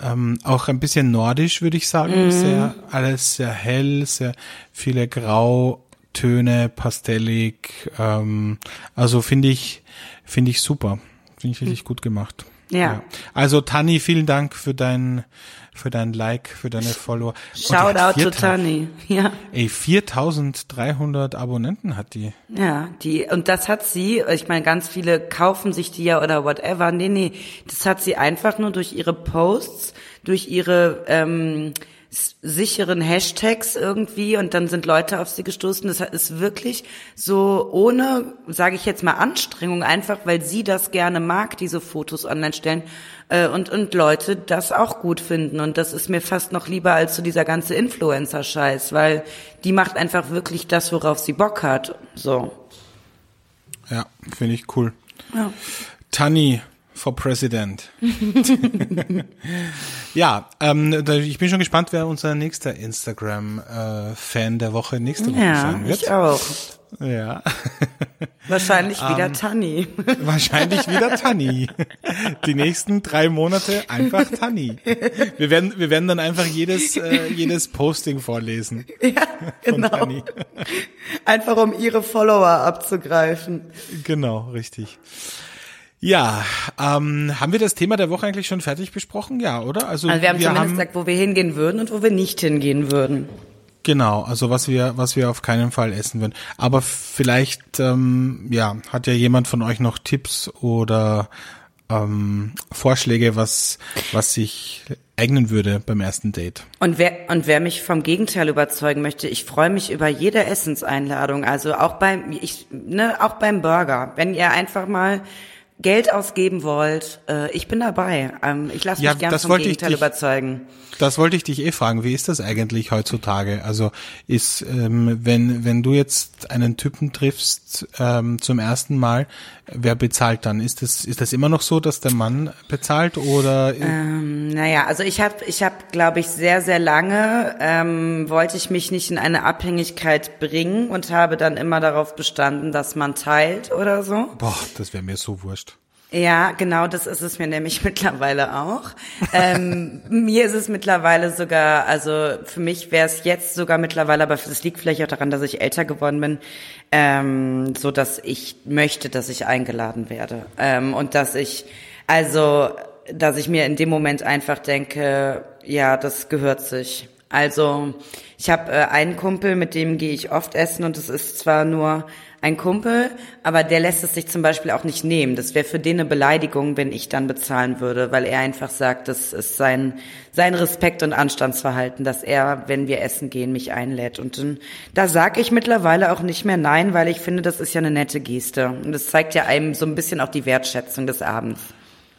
ähm, auch ein bisschen nordisch, würde ich sagen. Mhm. Sehr, alles sehr hell, sehr viele Grau, Töne, pastellig. Ähm, also finde ich, finde ich super. Finde ich richtig hm. gut gemacht. Ja. ja. Also Tani, vielen Dank für dein für dein Like, für deine Follower. Shout out to Tani. Ja. Ey, 4300 Abonnenten hat die. Ja, die und das hat sie, ich meine ganz viele kaufen sich die ja oder whatever. Nee, nee, das hat sie einfach nur durch ihre Posts, durch ihre ähm, sicheren Hashtags irgendwie und dann sind Leute auf sie gestoßen. Das ist wirklich so ohne, sage ich jetzt mal, Anstrengung, einfach weil sie das gerne mag, diese Fotos online stellen äh, und, und Leute das auch gut finden. Und das ist mir fast noch lieber als so dieser ganze Influencer-Scheiß, weil die macht einfach wirklich das, worauf sie Bock hat. So. Ja, finde ich cool. Ja. Tani, for President. (laughs) ja, ähm, ich bin schon gespannt, wer unser nächster Instagram-Fan äh, der Woche nächste Woche ja, sein wird. Ich auch. Ja. (laughs) Wahrscheinlich wieder ähm, Tanni. (laughs) Wahrscheinlich wieder Tanni. Die nächsten drei Monate einfach Tanni. Wir werden, wir werden dann einfach jedes, äh, jedes Posting vorlesen. Ja, genau. Einfach um ihre Follower abzugreifen. Genau, richtig. Ja, ähm, haben wir das Thema der Woche eigentlich schon fertig besprochen? Ja, oder? Also, also wir haben wir zumindest haben, gesagt, wo wir hingehen würden und wo wir nicht hingehen würden. Genau, also was wir, was wir auf keinen Fall essen würden. Aber vielleicht, ähm, ja, hat ja jemand von euch noch Tipps oder ähm, Vorschläge, was, was sich eignen würde beim ersten Date. Und wer, und wer mich vom Gegenteil überzeugen möchte, ich freue mich über jede Essenseinladung. Also auch beim, ich, ne, auch beim Burger. Wenn ihr einfach mal Geld ausgeben wollt, äh, ich bin dabei. Ähm, ich lasse mich ja, gerne vom Gegenteil dich, überzeugen. Das wollte ich dich eh fragen. Wie ist das eigentlich heutzutage? Also ist, ähm, wenn wenn du jetzt einen Typen triffst ähm, zum ersten Mal, wer bezahlt dann? Ist das ist das immer noch so, dass der Mann bezahlt oder? Ähm, naja, also ich habe ich habe glaube ich sehr sehr lange ähm, wollte ich mich nicht in eine Abhängigkeit bringen und habe dann immer darauf bestanden, dass man teilt oder so. Boah, das wäre mir so wurscht. Ja, genau, das ist es mir nämlich (laughs) mittlerweile auch. ähm, mir ist es mittlerweile sogar, also für mich wäre es jetzt sogar mittlerweile, aber das liegt vielleicht auch daran, dass ich älter geworden bin, ähm, so dass ich möchte, dass ich eingeladen werde ähm, und dass ich, also, dass ich mir in dem Moment einfach denke, ja, das gehört sich. Also ich habe äh, einen Kumpel, mit dem gehe ich oft essen und es ist zwar nur ein Kumpel, aber der lässt es sich zum Beispiel auch nicht nehmen. Das wäre für den eine Beleidigung, wenn ich dann bezahlen würde, weil er einfach sagt, das ist sein, sein Respekt und Anstandsverhalten, dass er, wenn wir essen gehen, mich einlädt. Und dann, da sage ich mittlerweile auch nicht mehr nein, weil ich finde, das ist ja eine nette Geste. Und das zeigt ja einem so ein bisschen auch die Wertschätzung des Abends.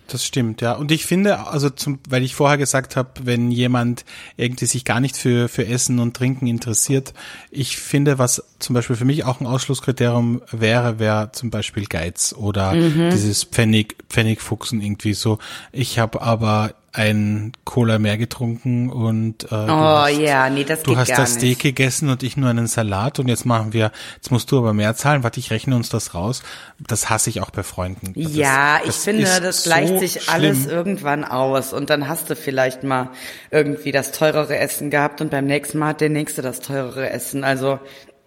Das stimmt, ja. Und ich finde, also zum, weil ich vorher gesagt habe, wenn jemand irgendwie sich gar nicht für, für Essen und Trinken interessiert, ich finde, was zum Beispiel für mich auch ein Ausschlusskriterium wäre, wäre zum Beispiel Geiz oder mhm. dieses Pfennig, Pfennigfuchsen irgendwie so. Ich habe aber ein Cola mehr getrunken und äh, oh hast, ja, nee, das du hast das Steak nicht. gegessen und ich nur einen Salat und jetzt machen wir, jetzt musst du aber mehr zahlen, warte, ich rechne uns das raus. Das hasse ich auch bei Freunden. Das ja, ich finde, das gleicht so sich alles irgendwann aus und dann hast du vielleicht mal irgendwie das teurere Essen gehabt und beim nächsten Mal hat der nächste das teurere Essen. Also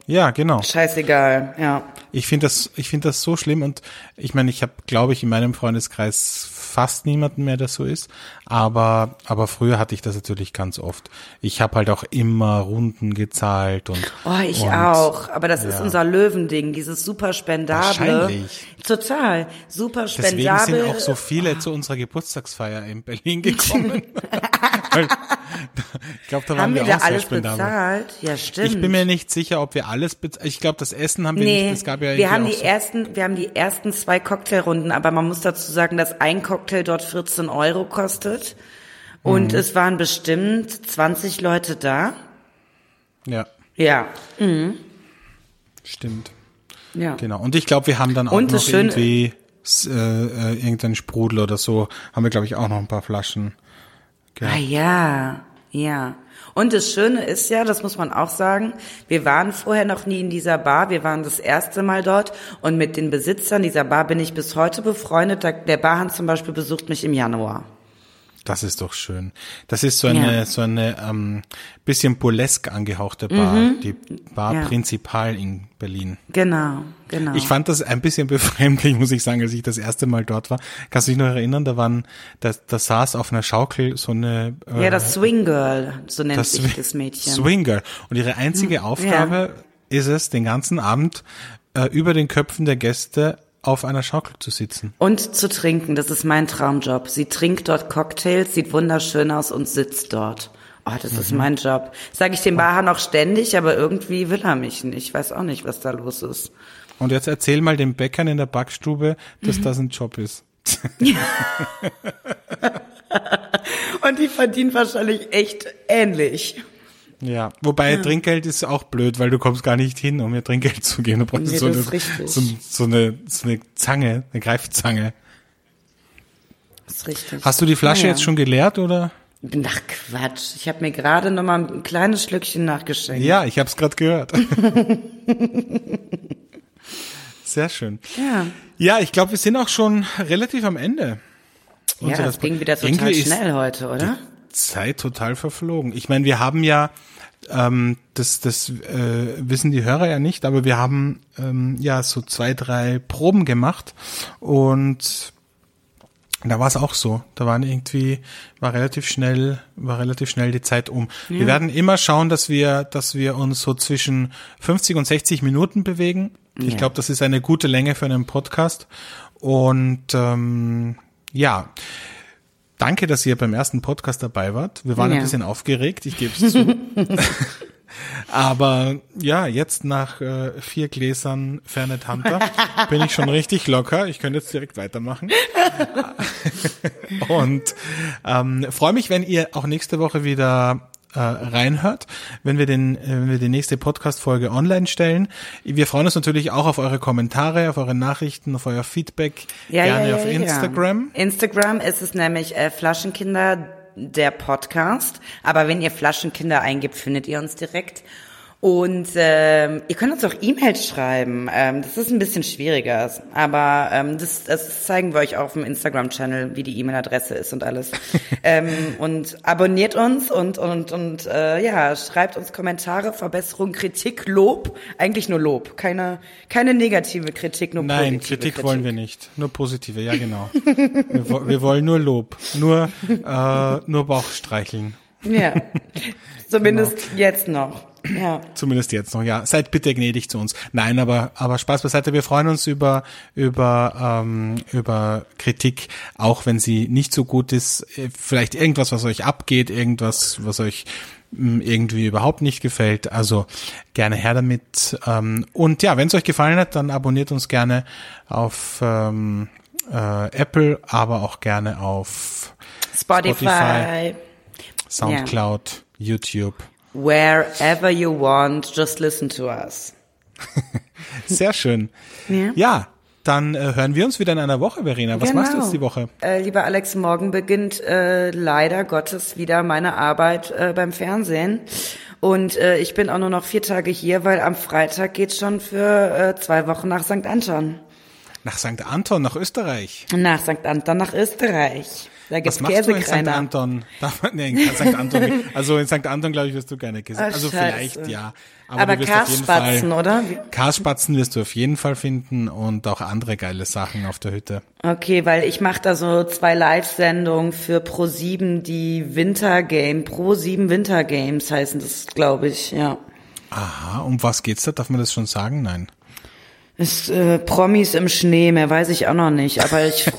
ja, genau. Scheißegal, ja. Ich finde das, ich finde das so schlimm und ich meine, ich habe, glaube ich, in meinem Freundeskreis fast niemanden mehr, der so ist. Aber, aber früher hatte ich das natürlich ganz oft. Ich habe halt auch immer Runden gezahlt und. Oh, ich und, auch. Aber das ja. ist unser Löwending, dieses super spendable. Wahrscheinlich. Total. Super spendable. Deswegen sind auch so viele oh. zu unserer Geburtstagsfeier in Berlin gekommen. (laughs) ich glaube, da waren haben wir, wir auch alles bezahlt? Ja, stimmt. Ich bin mir nicht sicher, ob wir alles bezahlt. Ich glaube, das Essen haben wir nee, nicht. Es gab ja wir haben die so ersten, wir haben die ersten zwei Cocktailrunden, aber man muss dazu sagen, dass ein Cocktail dort 14 Euro kostet und mhm. es waren bestimmt 20 Leute da. Ja. Ja. Mhm. Stimmt. Ja. Genau. Und ich glaube, wir haben dann auch und noch irgendwie äh, äh, irgendeinen Sprudel oder so, haben wir, glaube ich, auch noch ein paar Flaschen. Gehabt. Ah ja, ja. Und das Schöne ist ja, das muss man auch sagen, wir waren vorher noch nie in dieser Bar, wir waren das erste Mal dort und mit den Besitzern dieser Bar bin ich bis heute befreundet. Der Barhand zum Beispiel besucht mich im Januar. Das ist doch schön. Das ist so eine ja. so eine ähm, bisschen burlesque angehauchte Bar, mhm. die Bar ja. Prinzipal in Berlin. Genau, genau. Ich fand das ein bisschen (laughs) befremdlich, muss ich sagen, als ich das erste Mal dort war. Kannst du dich noch erinnern? Da waren, da, da saß auf einer Schaukel so eine. Äh, ja, das Swing Girl, so nennt das sich das Mädchen. Swing Girl. Und ihre einzige mhm. Aufgabe ja. ist es, den ganzen Abend äh, über den Köpfen der Gäste auf einer Schaukel zu sitzen. Und zu trinken, das ist mein Traumjob. Sie trinkt dort Cocktails, sieht wunderschön aus und sitzt dort. Oh, das mhm. ist mein Job. Sage ich dem Baha noch ständig, aber irgendwie will er mich nicht. Ich weiß auch nicht, was da los ist. Und jetzt erzähl mal den Bäckern in der Backstube, dass mhm. das ein Job ist. (laughs) und die verdienen wahrscheinlich echt ähnlich. Ja, wobei ja. Trinkgeld ist auch blöd, weil du kommst gar nicht hin, um mir Trinkgeld zu geben. Du brauchst nee, so, eine, so, so, eine, so eine Zange, eine Greifzange. Das ist richtig. Hast du die Flasche ja, ja. jetzt schon geleert oder? Ach Quatsch, ich habe mir gerade noch mal ein kleines Schlückchen nachgeschenkt. Ja, ich habe es gerade gehört. (laughs) Sehr schön. Ja. Ja, ich glaube, wir sind auch schon relativ am Ende. Ja, das ging wieder total schnell heute, oder? Zeit total verflogen. Ich meine, wir haben ja ähm, das, das äh, wissen die Hörer ja nicht, aber wir haben ähm, ja so zwei, drei Proben gemacht und Da war es auch so. Da waren irgendwie, war relativ schnell, war relativ schnell die Zeit um. Ja. Wir werden immer schauen, dass wir, dass wir uns so zwischen 50 und 60 Minuten bewegen. Ja. Ich glaube, das ist eine gute Länge für einen Podcast. Und ähm, ja, danke, dass ihr beim ersten Podcast dabei wart. Wir waren ja. ein bisschen aufgeregt, ich gebe es zu. (laughs) Aber ja, jetzt nach äh, vier Gläsern Fernet Hunter bin ich schon richtig locker. Ich könnte jetzt direkt weitermachen. (laughs) Und ähm, freue mich, wenn ihr auch nächste Woche wieder äh, reinhört, wenn wir den, äh, wenn wir die nächste Podcast-Folge online stellen. Wir freuen uns natürlich auch auf eure Kommentare, auf eure Nachrichten, auf euer Feedback, ja, gerne ja, ja, auf Instagram. Instagram ist es nämlich äh, Flaschenkinder der Podcast. Aber wenn ihr Flaschenkinder eingibt, findet ihr uns direkt. Und ähm, ihr könnt uns auch E-Mails schreiben. Ähm, das ist ein bisschen schwieriger, aber ähm, das, das zeigen wir euch auf dem Instagram-Channel, wie die E-Mail-Adresse ist und alles. (laughs) ähm, und abonniert uns und und und äh, ja, schreibt uns Kommentare, Verbesserung, Kritik, Lob. Eigentlich nur Lob, keine keine negative Kritik, nur Nein, positive Kritik, Kritik wollen wir nicht, nur positive. Ja genau. (laughs) wir, wir wollen nur Lob, nur äh, nur Bauchstreicheln. Ja, (laughs) zumindest genau. jetzt noch. Ja. Zumindest jetzt noch, ja. Seid bitte gnädig zu uns. Nein, aber, aber Spaß beiseite. Wir freuen uns über, über, ähm, über Kritik, auch wenn sie nicht so gut ist. Vielleicht irgendwas, was euch abgeht, irgendwas, was euch hm, irgendwie überhaupt nicht gefällt. Also gerne her damit. Ähm, und ja, wenn es euch gefallen hat, dann abonniert uns gerne auf ähm, äh, Apple, aber auch gerne auf Spotify, Spotify Soundcloud, yeah. YouTube wherever you want, just listen to us. (laughs) Sehr schön. Ja. ja dann äh, hören wir uns wieder in einer Woche, Verena. Was genau. machst du jetzt die Woche? Äh, lieber Alex, morgen beginnt äh, leider Gottes wieder meine Arbeit äh, beim Fernsehen. Und äh, ich bin auch nur noch vier Tage hier, weil am Freitag geht's schon für äh, zwei Wochen nach St. Anton. Nach St. Anton, nach Österreich? Nach St. Anton, nach Österreich. Da gibt's Was machst du in St. Anton? (laughs) nee, in St. Anton. Also in St. Anton, glaube ich, wirst du gerne Käse. Oh, also vielleicht, ja. Aber, Aber Karspatzen, oder? Karspatzen wirst du auf jeden Fall finden und auch andere geile Sachen auf der Hütte. Okay, weil ich mache da so zwei Live-Sendungen für Pro7, die Wintergame, Pro7 Wintergames heißen das, glaube ich, ja. Aha, um was geht's da? Darf man das schon sagen? Nein. Ist äh, Promis im Schnee, mehr weiß ich auch noch nicht, aber ich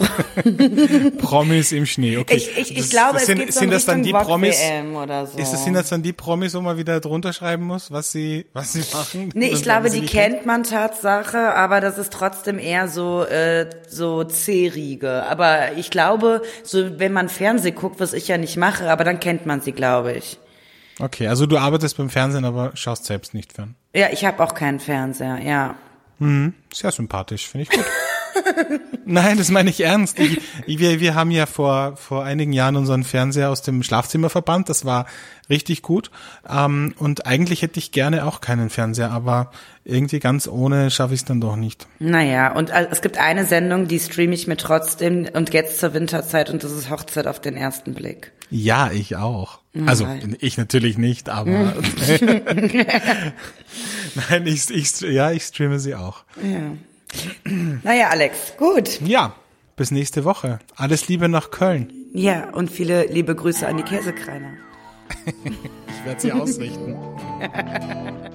(laughs) Promis im Schnee, okay. Ich, ich, ich das, glaube, das es sind, geht so sind das dann die Promis oder so. Ist das sind das dann die Promis, wo man wieder drunter schreiben muss, was sie was sie machen? Nee, ich glaube, die kennt man Tatsache, aber das ist trotzdem eher so äh, so C-Riege, aber ich glaube, so wenn man Fernseh guckt, was ich ja nicht mache, aber dann kennt man sie, glaube ich. Okay, also du arbeitest beim Fernsehen, aber schaust selbst nicht fern. Ja, ich habe auch keinen Fernseher, ja. Mhm. Sehr sympathisch, finde ich gut. (laughs) Nein, das meine ich ernst. Ich, wir, wir haben ja vor, vor einigen Jahren unseren Fernseher aus dem Schlafzimmer verbannt. Das war richtig gut. Ähm, und eigentlich hätte ich gerne auch keinen Fernseher, aber irgendwie ganz ohne schaffe ich es dann doch nicht. Naja, und es gibt eine Sendung, die streame ich mir trotzdem und jetzt zur Winterzeit und das ist Hochzeit auf den ersten Blick. Ja, ich auch. Also ich natürlich nicht, aber (laughs) nein, ich, ich, ja, ich streame sie auch. Ja. Naja, Alex, gut. Ja, bis nächste Woche. Alles Liebe nach Köln. Ja, und viele liebe Grüße an die Käsekreiner. (laughs) ich werde sie ausrichten. (laughs)